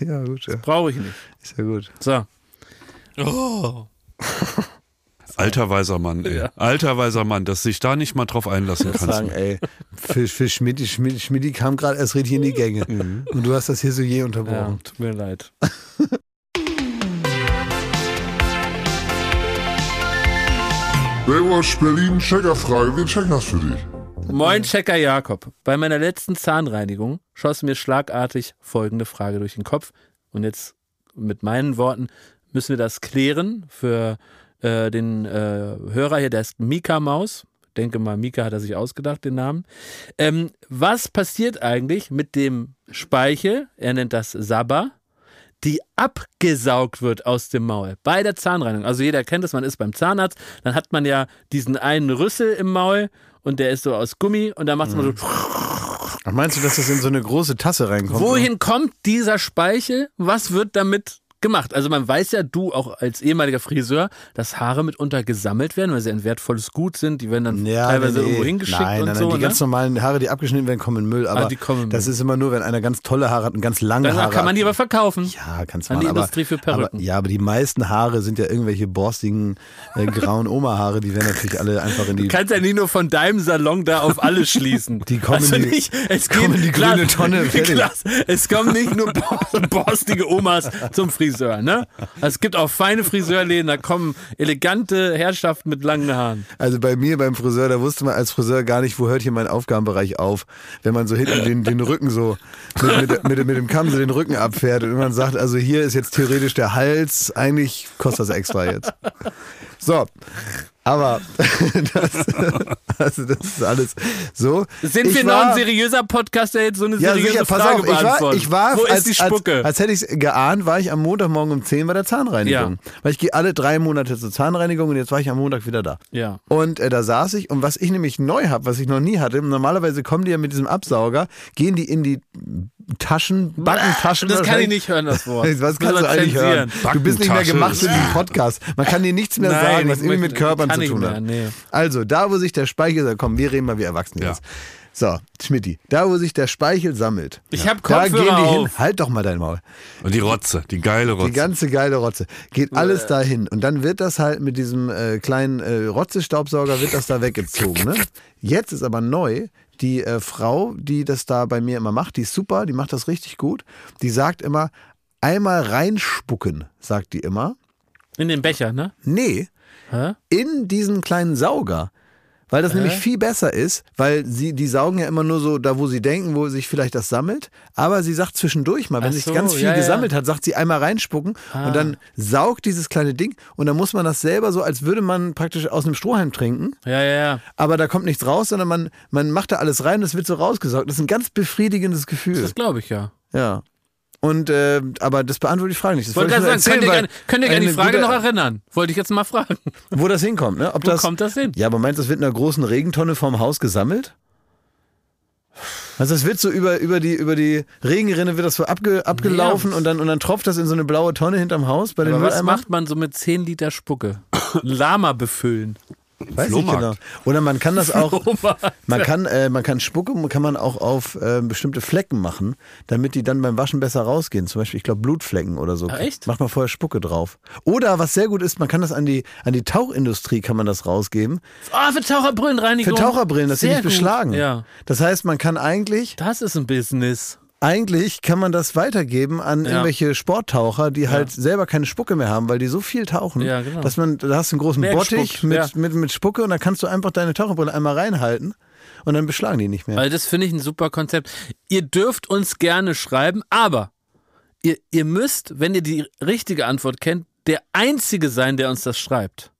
Ja, gut, ja. Brauche ich nicht. Ist ja gut. So. Alter weiser Mann, ey. Ja. Alter weiser Mann, dass sich da nicht mal drauf einlassen kannst. sagen, ey, für, für Schmidt, Schmidt, Schmidt kam gerade erst richtig in die Gänge. Und du hast das hier so je Ja, unterbrochen. tut mir leid. Baywatch Berlin, Checkerfrage. Wir checken das für dich. Moin, Checker Jakob. Bei meiner letzten Zahnreinigung schoss mir schlagartig folgende Frage durch den Kopf. Und jetzt mit meinen Worten müssen wir das klären für äh, den äh, Hörer hier, der ist Mika Maus. Denke mal, Mika hat er sich ausgedacht, den Namen. Ähm, was passiert eigentlich mit dem Speichel? Er nennt das Sabber die abgesaugt wird aus dem Maul bei der Zahnreinigung. Also jeder kennt das, man ist beim Zahnarzt, dann hat man ja diesen einen Rüssel im Maul und der ist so aus Gummi und dann macht man so. Ach, meinst du, dass das in so eine große Tasse reinkommt? Wohin kommt dieser Speichel? Was wird damit gemacht? Also man weiß ja, du auch als ehemaliger Friseur, dass Haare mitunter gesammelt werden, weil sie ein wertvolles Gut sind. Die werden dann Ja, teilweise nee, irgendwo hingeschickt nein, und nein, nein, so. Die ne? ganz normalen Haare, die abgeschnitten werden, kommen in Müll. Aber Ah, die kommen in das Müll. ist immer nur, wenn einer ganz tolle Haare hat und ganz lange Dann Haare kann man die aber verkaufen. Ja, kannst An man. die aber, Industrie für aber, Perücken. ja, aber die meisten Haare sind ja irgendwelche borstigen, äh, grauen Oma-Haare. Die werden natürlich alle einfach in die... Du kannst ja nicht nur von deinem Salon da auf alles schließen. Die kommen also die- nicht, es kommen die grüne Tonne. Klar, es kommen nicht nur bo- borstige Omas zum Friseur, ne? Es gibt auch feine Friseurläden, da kommen elegante Herrschaften mit langen Haaren. Also bei mir beim Friseur, da wusste man als Friseur gar nicht, wo hört hier mein Aufgabenbereich auf. Wenn man so hinten den, den Rücken so mit, mit, mit, mit dem Kamm so den Rücken abfährt und man sagt, also hier ist jetzt theoretisch der Hals, eigentlich kostet das extra jetzt. So, aber das, also das ist alles so. Sind Ich wir war- noch ein seriöser Podcast, der jetzt so eine ja, seriöse sicher, pass Frage auf, ich war, ich war Wo als, ist die Spucke? Als, als hätte ich es geahnt, war ich am Montagmorgen um 10 bei der Zahnreinigung. Weil ich gehe alle drei Monate zur Zahnreinigung und jetzt war ich am Montag wieder da. ja. Und äh, da saß ich und was ich nämlich neu habe, was ich noch nie hatte, normalerweise kommen die ja mit diesem Absauger, gehen die in die Taschen, Backentaschen. Das kann ich nicht hören, das Wort. Was kannst du eigentlich hören? Du bist nicht mehr gemacht für diesen Podcast. Man kann dir nichts mehr Nein, sagen, was irgendwie möchte- mit Körpern zu tun mehr, hat. nee. Also, da wo sich der Speichel, sagt, komm, wir reden mal wie Erwachsene Ja. jetzt. So, Schmidti, da wo sich der Speichel sammelt. Ich hab Da Kopfhörer gehen die hin. auf. Halt doch mal dein Maul. Und die Rotze, die geile Rotze. Die ganze geile Rotze. Geht alles dahin. Und dann wird das halt mit diesem äh, kleinen äh, Rotzestaubsauger wird das da weggezogen. Ne? Jetzt ist aber neu, die äh, Frau, die das da bei mir immer macht, die ist super, die macht das richtig gut. Die sagt immer, einmal reinspucken, sagt die immer. In den Becher, ne? Nee, Hä? in diesen kleinen Sauger. Weil das nämlich viel besser ist, weil sie, die saugen ja immer nur so da, wo sie denken, wo sich vielleicht das sammelt. Aber sie sagt zwischendurch mal, wenn Ach sich so, ganz viel ja, ja. gesammelt hat, sagt sie einmal reinspucken und dann saugt dieses kleine Ding und dann muss man das selber so, als würde man praktisch aus einem Strohhalm trinken. Ja, ja, ja. Aber da kommt nichts raus, sondern man, man macht da alles rein und es wird so rausgesaugt. Das ist ein ganz befriedigendes Gefühl. Das glaube ich ja. Ja. Und, äh, aber das beantwortet die Frage nicht. Das Wollte ich sagen, könnt ihr gerne, könnt ihr gerne die Frage noch erinnern? Wollte ich jetzt mal fragen. Wo das hinkommt, ne? Ob Wo das, kommt das hin? Ja, aber meinst du, das wird in einer großen Regentonne vorm Haus gesammelt? Also das wird so über, über, die, über die Regenrinne wird das so abge, abgelaufen und, dann, und dann tropft das in so eine blaue Tonne hinterm Haus bei den Aber was Mülleimern? macht man so mit 10 Liter Spucke? Lama befüllen. Weiß Flohmarkt. genau. Oder man kann das auch, man kann, äh, man kann Spucke, kann man auch auf äh, bestimmte Flecken machen, damit die dann beim Waschen besser rausgehen. Zum Beispiel, ich glaube, Blutflecken oder so. Ah, echt? Macht man vorher Spucke drauf. Oder was sehr gut ist, man kann das an die, an die Tauchindustrie kann man das rausgeben. Ah, für Taucherbrillenreinigung. Für Taucherbrillen, dass sie nicht gut. beschlagen. Ja. Das heißt, man kann eigentlich, Das ist ein Business. Eigentlich kann man das weitergeben an Ja. irgendwelche Sporttaucher, die halt selber keine Spucke mehr haben, weil die so viel tauchen, Ja, genau. dass man, da hast du einen großen Mehr Bottich mit, ja. mit, mit Spucke und dann kannst du einfach deine Taucherbrille einmal reinhalten und dann beschlagen die nicht mehr. Weil das finde ich ein super Konzept. Ihr dürft uns gerne schreiben, aber ihr, ihr müsst, wenn ihr die richtige Antwort kennt, der Einzige sein, der uns das schreibt.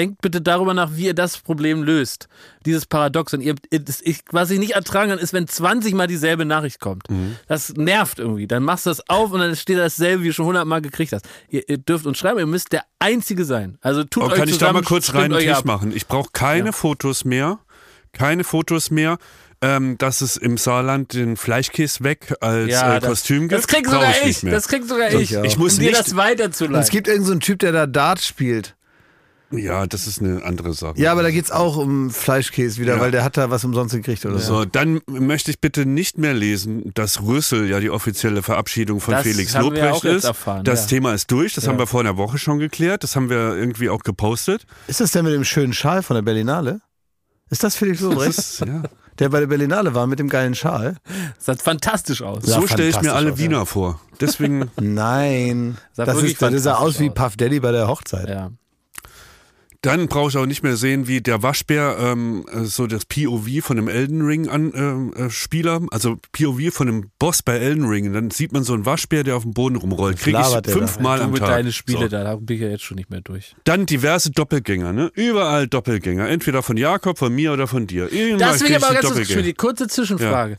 Denkt bitte darüber nach, wie ihr das Problem löst. Dieses Paradoxon. Ihr, ihr, das, ich, was ich nicht ertragen kann, ist, wenn 20 Mal dieselbe Nachricht kommt. Das nervt irgendwie. Dann machst du das auf und dann steht da dasselbe, wie du schon 100 Mal gekriegt hast. Ihr, ihr dürft uns schreiben, ihr müsst der Einzige sein. Also tut Und euch kann ich da mal kurz rein Tisch machen? Ich brauche keine Ja. Fotos mehr. Keine Fotos mehr. Ähm, dass es im Saarland den Fleischkäse weg als Ja, äh, das- Kostüm gibt. Das krieg sogar ich ich. Das krieg sogar ich. auch. Ich muss um dir nicht- das weiterzuleiten. Es gibt irgendeinen so einen Typ, der da Dart spielt. Ja, das ist eine andere Sache. Ja, aber da geht's auch um Fleischkäse wieder, Ja. weil der hat da was umsonst gekriegt oder so. So, dann möchte ich bitte nicht mehr lesen, dass Rüssel ja die offizielle Verabschiedung von Das Felix haben wir Lobrecht auch jetzt ist. erfahren, das ja. Thema ist durch, das Ja. haben wir vor einer Woche schon geklärt, das haben wir irgendwie auch gepostet. Ist das der mit dem schönen Schal von der Berlinale? Ist das Felix Das Lobrecht? ist, ja. der bei der Berlinale war mit dem geilen Schal? Das sah fantastisch aus. Ja, so stelle ich mir alle aus, Wiener vor. Deswegen, Nein. Sah das, wirklich ist, das sah aus wie. Puff Daddy bei der Hochzeit. Ja. Dann brauche ich auch nicht mehr sehen, wie der Waschbär ähm, äh, so das POV von einem Elden Ring an, ähm, äh, Spieler, also POV von einem Boss bei Elden Ring. Und dann sieht man so einen Waschbär, der auf dem Boden rumrollt. Kriege ich fünfmal am mit Tag. deine Spiele, So. da, da bin ich ja jetzt schon nicht mehr durch. Dann diverse Doppelgänger, ne? Überall Doppelgänger. Entweder von Jakob, von mir oder von dir. Irgendwann Das will ich aber ganz kurz, Doppelgänger. die kurze Zwischenfrage.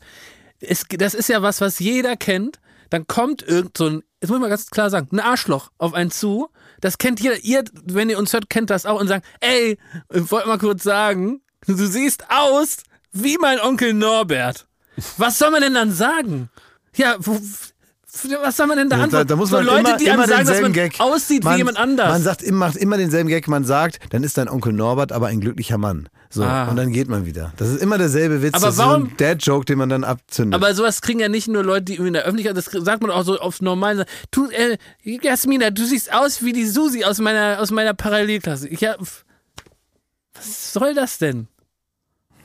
Es, das ist ja was, was jeder kennt. Dann kommt irgend so ein, jetzt muss ich mal ganz klar sagen, ein Arschloch auf einen zu. Das kennt jeder. Ihr, wenn ihr uns hört, kennt das auch und sagt, ey, ich wollte mal kurz sagen, du siehst aus wie mein Onkel Norbert. Was soll man denn dann sagen? Ja, was soll man denn da Da, antworten? da muss so man Leute, immer, die immer einem sagen, dass man Gag. aussieht man, wie jemand anders. Man sagt, immer- macht immer denselben Gag. Man sagt, dann ist dein Onkel Norbert aber ein glücklicher Mann. So, Ah. und dann geht man wieder. Das ist immer derselbe Witz. Aber das warum- ist so ein Dad-Joke, den man dann abzündet. Aber sowas kriegen ja nicht nur Leute, die in der Öffentlichkeit, das sagt man auch so aufs Normale. Du, äh, Jasmina, du siehst aus wie die Susi aus meiner, aus meiner Parallelklasse. Ich hab, was soll das denn?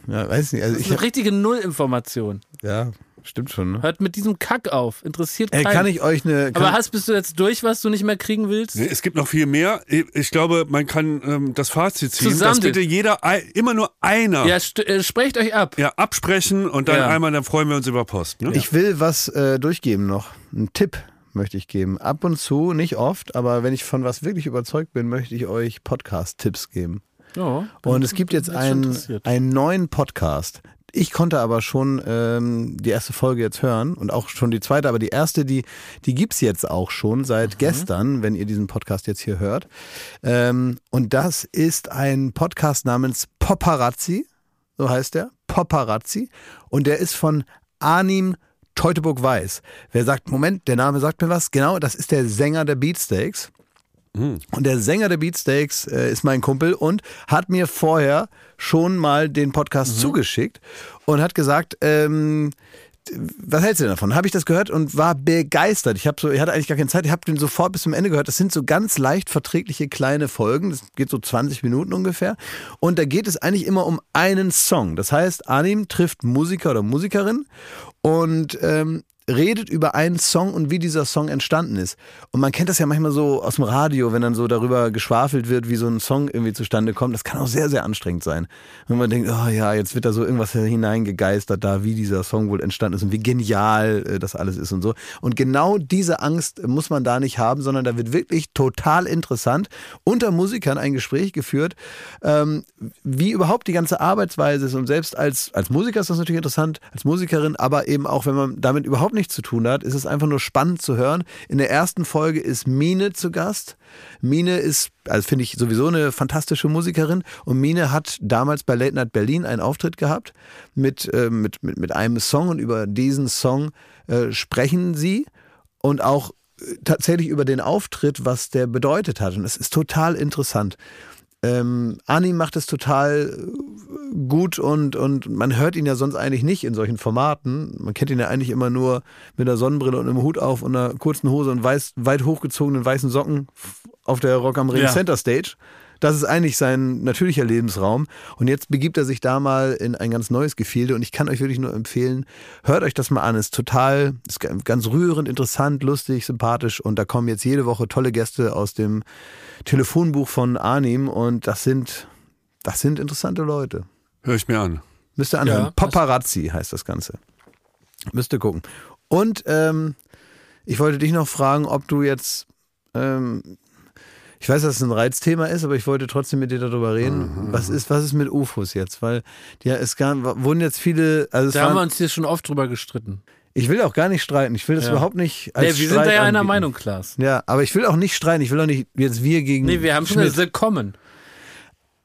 ja, weiß nicht. Also Das ich, ist eine richtige Nullinformation. ja, stimmt schon. Ne? Hört mit diesem Kack auf. Interessiert Ey, keinen. kann ich euch eine. Aber hast, bist du jetzt durch, was du nicht mehr kriegen willst? Nee, es gibt noch viel mehr. Ich- glaube, man kann ähm, das Fazit ziehen, Zusammen- dass bitte jeder, immer nur einer Ja, äh, sprecht euch ab. ja, absprechen und dann Ja. einmal, dann freuen wir uns über Post. Ne? ich will was äh, durchgeben noch. Einen Tipp möchte ich geben. Ab und zu, nicht oft, aber wenn ich von was wirklich überzeugt bin, möchte ich euch Podcast-Tipps geben. Ja, Und es gibt jetzt einen, einen neuen Podcast. Ich konnte aber schon ähm, die erste Folge jetzt hören und auch schon die zweite, aber die erste, die, die gibt's jetzt auch schon seit Mhm. gestern, wenn ihr diesen Podcast jetzt hier hört. Ähm, und das ist ein Podcast namens Paparazzi, so heißt der, Paparazzi. Und der ist von Arnim Teutoburg-Weiß. Wer sagt, Moment, der Name sagt mir was? Genau, das ist der Sänger der Beatsteaks. Und der Sänger der Beatsteaks äh, ist mein Kumpel und hat mir vorher schon mal den Podcast zugeschickt und hat gesagt, ähm, was hältst du denn davon? Habe ich das gehört und war begeistert. Ich habe so, ich hatte eigentlich gar keine Zeit. Ich habe den sofort bis zum Ende gehört. Das sind so ganz leicht verträgliche kleine Folgen. Das geht so 20 Minuten ungefähr. Und da geht es eigentlich immer um einen Song. Das heißt, Arnim trifft Musiker oder Musikerin und ähm, redet über einen Song und wie dieser Song entstanden ist. Und man kennt das ja manchmal so aus dem Radio, wenn dann so darüber geschwafelt wird, wie so ein Song irgendwie zustande kommt. Das kann auch sehr, sehr anstrengend sein. Wenn man denkt, oh ja, jetzt wird da so irgendwas hineingegeistert da, wie dieser Song wohl entstanden ist und wie genial äh, das alles ist und so. Und genau diese Angst muss man da nicht haben, sondern da wird wirklich total interessant unter Musikern ein Gespräch geführt, ähm, wie überhaupt die ganze Arbeitsweise ist. Und selbst als, als Musiker ist das natürlich interessant, als Musikerin, aber eben auch, wenn man damit überhaupt nichts zu tun hat, ist es einfach nur spannend zu hören. In der ersten Folge ist Mine zu Gast. Mine ist, also finde ich sowieso eine fantastische Musikerin. Und Mine hat damals bei Late Night Berlin einen Auftritt gehabt mit, äh, mit, mit, mit einem Song und über diesen Song äh, sprechen sie und auch äh, tatsächlich über den Auftritt, was der bedeutet hat. Und es ist total interessant. Ähm, Ani macht es total äh, gut und, und man hört ihn ja sonst eigentlich nicht in solchen Formaten. Man kennt ihn ja eigentlich immer nur mit einer Sonnenbrille und einem Hut auf und einer kurzen Hose und weiß, weit hochgezogenen weißen Socken auf der Rock am Ring Ja. Center Stage. Das ist eigentlich sein natürlicher Lebensraum. Und jetzt begibt er sich da mal in ein ganz neues Gefilde. Und ich kann euch wirklich nur empfehlen, hört euch das mal an. Ist total, ist ganz rührend, interessant, lustig, sympathisch. Und da kommen jetzt jede Woche tolle Gäste aus dem Telefonbuch von Arnim. Und das sind, das sind interessante Leute. Hör ich mir an. Müsst ihr anhören. Ja, Paparazzi heißt das Ganze. Müsst ihr gucken. Und ähm, ich wollte dich noch fragen, ob du jetzt, ähm, ich weiß, dass es ein Reizthema ist, aber ich wollte trotzdem mit dir darüber reden. Was ist, was ist mit UFOs jetzt? Weil ja, es gab, wurden jetzt viele, also Da haben wir waren, uns hier schon oft drüber gestritten. ich will auch gar nicht streiten. Ich will das Ja. überhaupt nicht Nee, als wir sind Streit da ja einer anbieten. Meinung, Klaas. Ja, aber ich will auch nicht streiten. Ich will auch nicht jetzt wir gegen Nee, wir haben schon Schmidt. gesagt, kommen.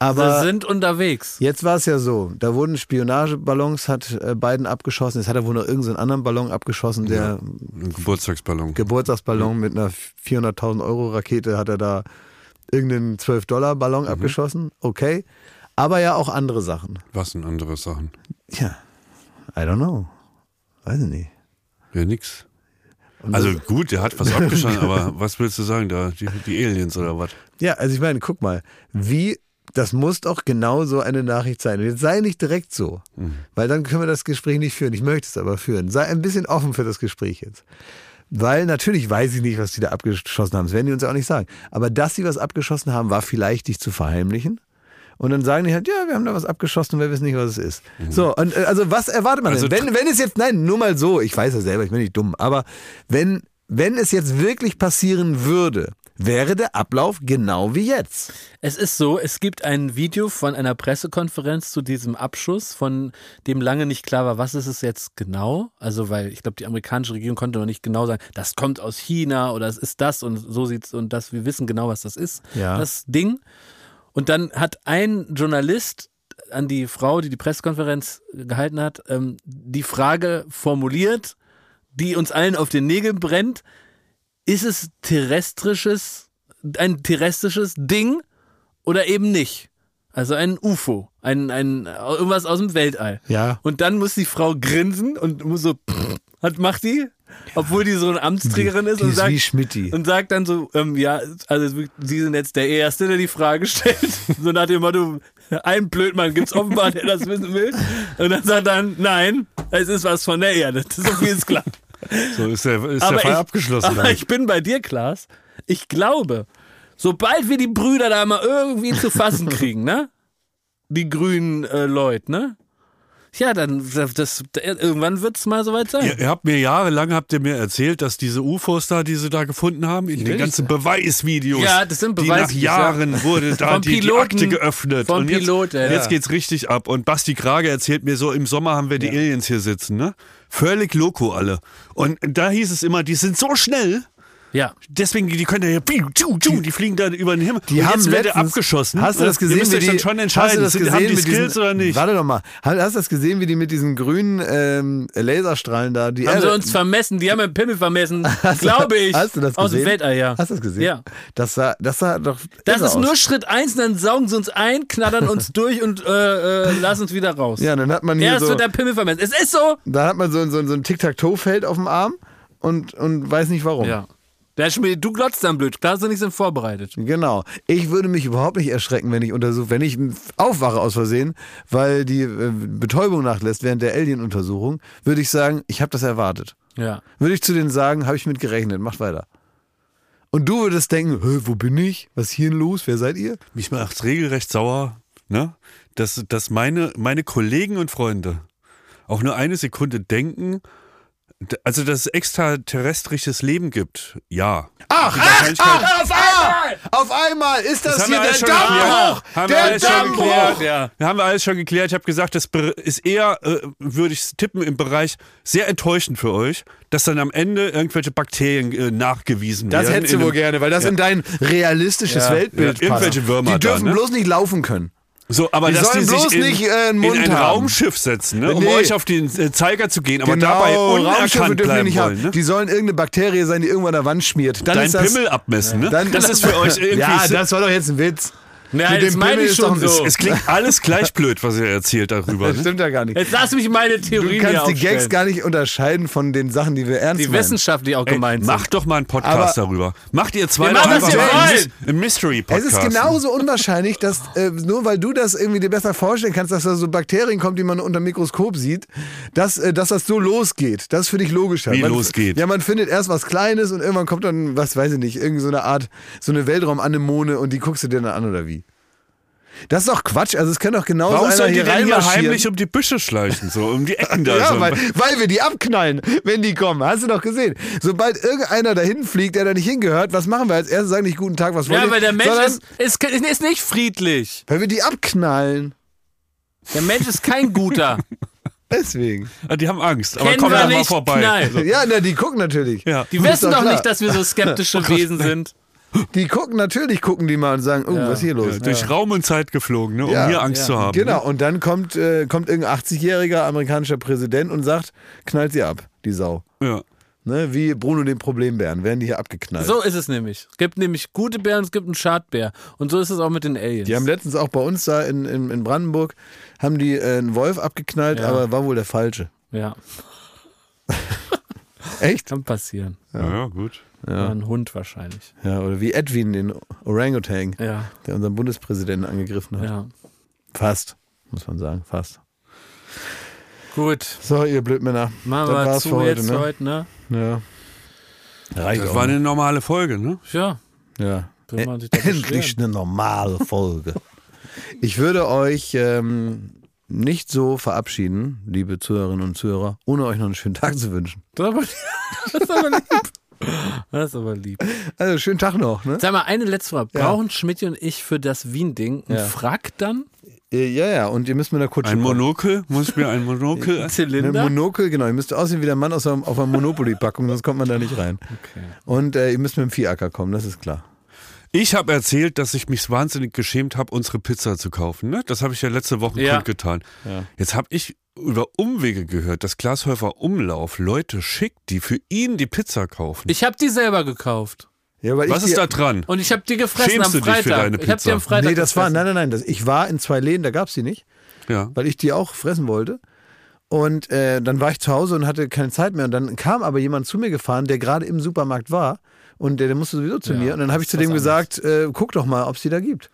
Aber wir sind unterwegs. Jetzt war es ja so, da wurden Spionageballons, hat äh, Biden abgeschossen, jetzt hat er wohl noch irgendeinen anderen Ballon abgeschossen, der Ein Geburtstagsballon. Geburtstagsballon mit einer 400.000 Euro Rakete hat er da irgendeinen 12-Dollar-Ballon abgeschossen, okay. Aber ja auch andere Sachen. Was sind andere Sachen? Ja, I don't know. Weiß ich nicht. Ja, nix. Also gut, der hat was abgeschossen, aber was willst du sagen da? Die, die Aliens oder was? Ja, also ich meine, guck mal, wie, das muss doch genau so eine Nachricht sein. Und jetzt sei nicht direkt so, weil dann können wir das Gespräch nicht führen. Ich möchte es aber führen. Sei ein bisschen offen für das Gespräch jetzt. Weil natürlich weiß ich nicht, was die da abgeschossen haben. Das werden die uns ja auch nicht sagen. Aber dass sie was abgeschossen haben, war vielleicht dich zu verheimlichen. Und dann sagen die halt, ja, wir haben da was abgeschossen und wir wissen nicht, was es ist. So, und äh, also was erwartet man Also denn? Wenn, wenn es jetzt, nein, nur mal so, ich weiß ja selber, ich bin nicht dumm, aber wenn, wenn es jetzt wirklich passieren würde, wäre der Ablauf genau wie jetzt. Es ist so, es gibt ein Video von einer Pressekonferenz zu diesem Abschuss, von dem lange nicht klar war, was ist es jetzt genau. Also, weil ich glaube, die amerikanische Regierung konnte noch nicht genau sagen, das kommt aus China oder es ist das und so sieht's und das, wir wissen genau, was das ist, Ja. das Ding. Und dann hat ein Journalist an die Frau, die die Pressekonferenz gehalten hat, ähm, die Frage formuliert, die uns allen auf den Nägeln brennt. Ist es terrestrisches, ein terrestrisches Ding oder eben nicht? Also ein UFO, ein, ein, irgendwas aus dem Weltall. Ja. Und dann muss die Frau grinsen und muss so, hat, macht die, obwohl die so eine Amtsträgerin ist Die und ist sagt, und sagt dann so, ähm, ja, also Sie sind jetzt der Erste, der die Frage stellt. So nach dem Motto, ein Blödmann gibt's offenbar, der das wissen will. Und dann sagt dann, nein, es ist was von der Erde. So viel ist klar. So ist der, ist Aber der Fall ich, abgeschlossen. Aber ich bin bei dir, Klaas. Ich glaube, sobald wir die Brüder da mal irgendwie zu fassen kriegen, ne? Die grünen äh, Leute, ne? Ja, dann das, das, irgendwann wird's mal soweit sein. Ihr, ihr habt mir jahrelang habt ihr mir erzählt, dass diese UFOs da, die sie da gefunden haben, in den ganzen Beweisvideos, Ja, das sind die nach Beweisvideos, Jahren wurde da die, die Piloten- Akte geöffnet. vom und jetzt, Pilot, ja. jetzt geht's richtig ab. Und Basti Krage erzählt mir so, im Sommer haben wir die Aliens hier sitzen, ne? Völlig loco alle. Und da hieß es immer, die sind so schnell, Ja. deswegen, die können ja, tschu, die fliegen da über den Himmel. Die und haben jetzt letztens- abgeschossen. Hast du das gesehen? Ihr müsst wie die, dann schon hast du entscheiden, das gesehen haben die Skills diesen, oder nicht. Warte doch mal. Hast du das gesehen, wie die mit diesen grünen ähm, Laserstrahlen da die Haben Erde, sie uns vermessen, die haben einen Pimmel vermessen, glaube ich. Hast du das Aus dem gesehen? Weltall, ja. Hast du das gesehen? Ja. Das sah, das sah doch. Das ist nur aus. Schritt eins, dann saugen sie uns ein, knattern uns durch und äh, äh, lassen uns wieder raus. Ja, dann hat man hier Erst so, wird der Pimmel vermessen. Es ist so. da hat man so, so, so ein Tic-Tac-Toe-Feld auf dem Arm und, und weiß nicht warum. Ja. Der Schmied, du glotzt dann blöd. Da hast du nichts vorbereitet. Genau. Ich würde mich überhaupt nicht erschrecken, wenn ich untersuche, wenn ich aufwache aus Versehen, weil die äh, Betäubung nachlässt während der Alien-Untersuchung, würde ich sagen, ich habe das erwartet. Ja. Würde ich zu denen sagen, habe ich mit gerechnet, macht weiter. Und du würdest denken, wo bin ich? Was ist hier denn los? Wer seid ihr? Mich macht's regelrecht sauer, ne? Dass, dass meine, meine Kollegen und Freunde auch nur eine Sekunde denken, also dass es extraterrestrisches Leben gibt. Ja. Ach, Die Wahrscheinlichkeit- auf einmal! Auf einmal ist das, Das hier wir der alles schon Dammbruch! geklärt. Haben wir Der alles schon Dammbruch! geklärt. Ja. Wir haben alles schon geklärt. Ich habe gesagt, das ist eher, äh, würde ich tippen, im Bereich sehr enttäuschend für euch, dass dann am Ende irgendwelche Bakterien äh, nachgewiesen Das werden. hättest du wohl gerne, weil das Ja. in dein realistisches Ja. Weltbild Ja, irgendwelche. Würmer Die dürfen da, ne? bloß nicht laufen können. So, aber Die dass sollen die sich bloß in, nicht, äh, einen in Mund ein haben. Raumschiff setzen, ne, um Nee. euch auf den äh, Zeiger zu gehen, aber genau, dabei Raumschiffe unerkannt dürfen wir bleiben nicht wollen. haben. Ne? Die sollen irgendeine Bakterie sein, die irgendwann an der Wand schmiert. Dann Dein das, Pimmel abmessen, ne? Dann- das ist für euch irgendwie. Ja, das war doch jetzt ein Witz. Nein, Mit das dem meine Pimmel ich ist schon doch- so. es klingt alles gleich blöd, was ihr erzählt darüber. Das Ne? stimmt ja gar nicht. Jetzt lass mich meine Du Theorien hier kannst die aufstellen. Gags gar nicht unterscheiden von den Sachen, die wir ernst die meinen. Wissenschaft, die auch Ey, gemeint sind. macht doch mal einen Podcast Aber- darüber. Macht ihr zwei Wir doch machen, was einfach wir mal einen wollen. Mys- einen Es Mystery-Podcast. ist genauso unwahrscheinlich, dass äh, nur weil du das irgendwie dir besser vorstellen kannst, dass da so Bakterien kommt, die man unter dem Mikroskop sieht, dass, äh, dass das so losgeht. Das ist für dich logischer. Wie man, losgeht? Ja, man findet erst was Kleines und irgendwann kommt dann, was weiß ich nicht, irgend so eine Art, so eine Weltraumanemone und die guckst du dir dann an oder wie? Das ist doch Quatsch. Also es kann doch genauso Warum einer sollen die hier denn hier heimlich um die Büsche schleichen, so um die Ecken da? Ja, so. weil, weil wir die abknallen, wenn die kommen. Hast du doch gesehen. Sobald irgendeiner dahin fliegt, der da nicht hingehört, was machen wir als erstes? Sagen nicht guten Tag, was wollt ja, ihr? weil der Mensch ist, ist, ist nicht friedlich. Weil wir die abknallen. Der Mensch ist kein guter. Deswegen. Ah, die haben Angst, aber Kennen komm wir doch mal nicht, vorbei. knall. So. Ja, na, die gucken natürlich. Ja. Die wissen doch doch klar. nicht, dass wir so skeptische Wesen sind. Die gucken, natürlich gucken die mal und sagen, oh, was ist hier los? Ja, durch Raum und Zeit geflogen, ne, um Ja. hier Angst Ja. zu haben. Genau, und dann kommt, äh, kommt irgendein 80-jähriger amerikanischer Präsident und sagt, knallt sie ab, die Sau. Ne? Ja. Ne? Wie Bruno den Problembären, werden die hier abgeknallt. So ist es nämlich. Es gibt nämlich gute Bären, es gibt einen Schadbär. Und so ist es auch mit den Aliens. Die haben letztens auch bei uns da in, in, in Brandenburg, haben die äh, einen Wolf abgeknallt, Ja. aber war wohl der falsche. ja, Echt? kann passieren. Ja, ja gut. Ja. Ein Hund wahrscheinlich. Ja, oder wie Edwin, den Orangutan, Ja, der unseren Bundespräsidenten angegriffen hat. ja. Fast, muss man sagen, fast. Gut. So, ihr Blödmänner. Machen das wir war's zu für heute, jetzt ne? heute, ne? Ja. Reicht Das auch, war ne? eine normale Folge, ne? Ja. Ja. Endlich eine normale Folge. ich würde euch ähm, nicht so verabschieden, liebe Zuhörerinnen und Zuhörer, ohne euch noch einen schönen Tag zu wünschen. Das ist aber, das ist aber lieb. Das ist aber lieb. Also, schönen Tag noch, ne? Sag mal, eine letzte Frage. Ja. Brauchen Schmidt und ich für das Wien-Ding einen Ja. Frack dann? Äh, Ja, ja, und ihr müsst mit einer Kutsche Ein. Monokel? Muss ich mir ein Monokel? Eine Zylinder? Monokel, genau. Ihr müsst aussehen wie der Mann aus einer, auf einer Monopoly-Packung, sonst kommt man da nicht rein. Okay. Und äh, ihr müsst mit dem Viehacker kommen, das ist klar. Ich habe erzählt, dass ich mich wahnsinnig geschämt habe, unsere Pizza zu kaufen. Ne? Das habe ich ja letzte Woche Ja. kundgetan. Ja. Jetzt habe ich über Umwege gehört, dass Glashäufer Umlauf Leute schickt, die für ihn die Pizza kaufen. Ich habe die selber gekauft. Ja, weil Was ich ist die- da dran? Und ich habe die gefressen Schämst am du dich für Freitag. deine Ich habe die am Pizza? Freitag Nee, das war, gefressen. nein, nein, nein. Das, ich war in zwei Läden, da gab es die nicht, Ja. weil ich die auch fressen wollte. Und äh, dann war ich zu Hause und hatte keine Zeit mehr. Und dann kam aber jemand zu mir gefahren, der gerade im Supermarkt war. Und der, der musste sowieso zu Ja, mir. Und dann habe ich zu dem gesagt, äh, guck doch mal, ob es die da gibt.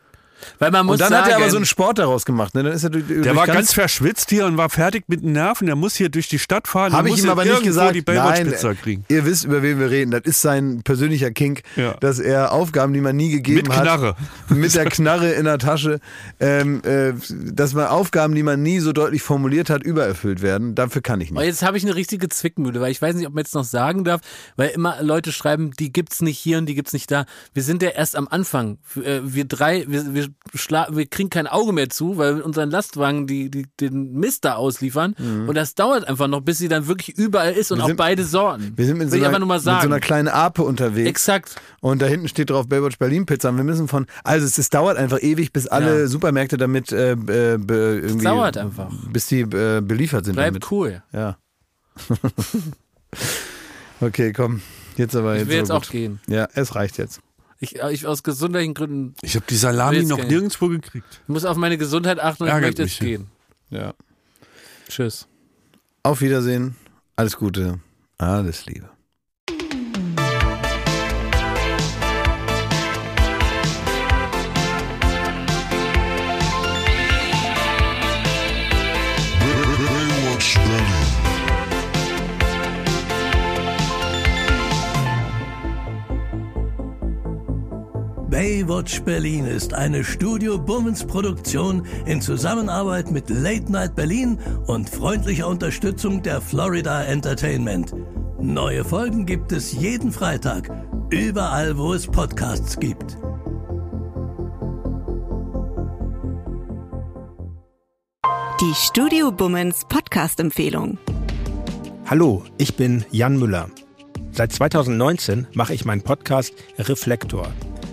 Weil man muss Und dann sagen, hat er aber so einen Sport daraus gemacht. Ne? Dann ist er durch, Der war ganz verschwitzt hier und war fertig mit den Nerven. Der muss hier durch die Stadt fahren. Habe ich muss ihm aber nicht gesagt. die Nein, kriegen. ihr wisst, über wen wir reden. Das ist sein persönlicher Kink, Ja. dass er Aufgaben, die man nie gegeben Mit hat, Knarre. mit der Knarre in der Tasche, ähm, äh, dass man Aufgaben, die man nie so deutlich formuliert hat, übererfüllt werden. Dafür kann ich Aber nicht. jetzt habe ich eine richtige Zwickmühle, weil ich weiß nicht, ob man jetzt noch sagen darf, weil immer Leute schreiben, die gibt's nicht hier und die gibt's nicht da. Wir sind ja erst am Anfang. Äh, Wir drei, wir, wir, schla wir kriegen kein Auge mehr zu, weil wir unseren Lastwagen die, die, den Mist da ausliefern. Und das dauert einfach noch, bis sie dann wirklich überall ist und Mhm. Wir auch sind- beide Sorten. Wir sind mit so, ich einer, einfach nur mal mit so einer kleinen Ape unterwegs. Exakt. Und da hinten steht drauf Baywatch Berlin Pizza. Und wir müssen von, also es, es dauert einfach ewig, bis alle Ja. Supermärkte damit äh, be, be, irgendwie, dauert einfach. bis die äh, beliefert sind Bleib damit. cool. Ja. okay, komm. Jetzt aber Ich jetzt will jetzt aber auch gut. gehen. Ja, es reicht jetzt. Ich, ich aus gesundheitlichen Gründen Ich habe die Salami noch gehen. nirgendwo gekriegt. ich muss auf meine Gesundheit achten und ich möchte jetzt gehen. Ja. Tschüss. Auf Wiedersehen. Alles Gute. Alles Liebe. Baywatch Berlin ist eine Studio Bummens Produktion in Zusammenarbeit mit Late Night Berlin und freundlicher Unterstützung der Florida Entertainment. Neue Folgen gibt es jeden Freitag, überall wo es Podcasts gibt. Die Studio Bummens Podcast-Empfehlung. Hallo, ich bin Jan Müller. Seit 2019 mache ich meinen Podcast Reflektor.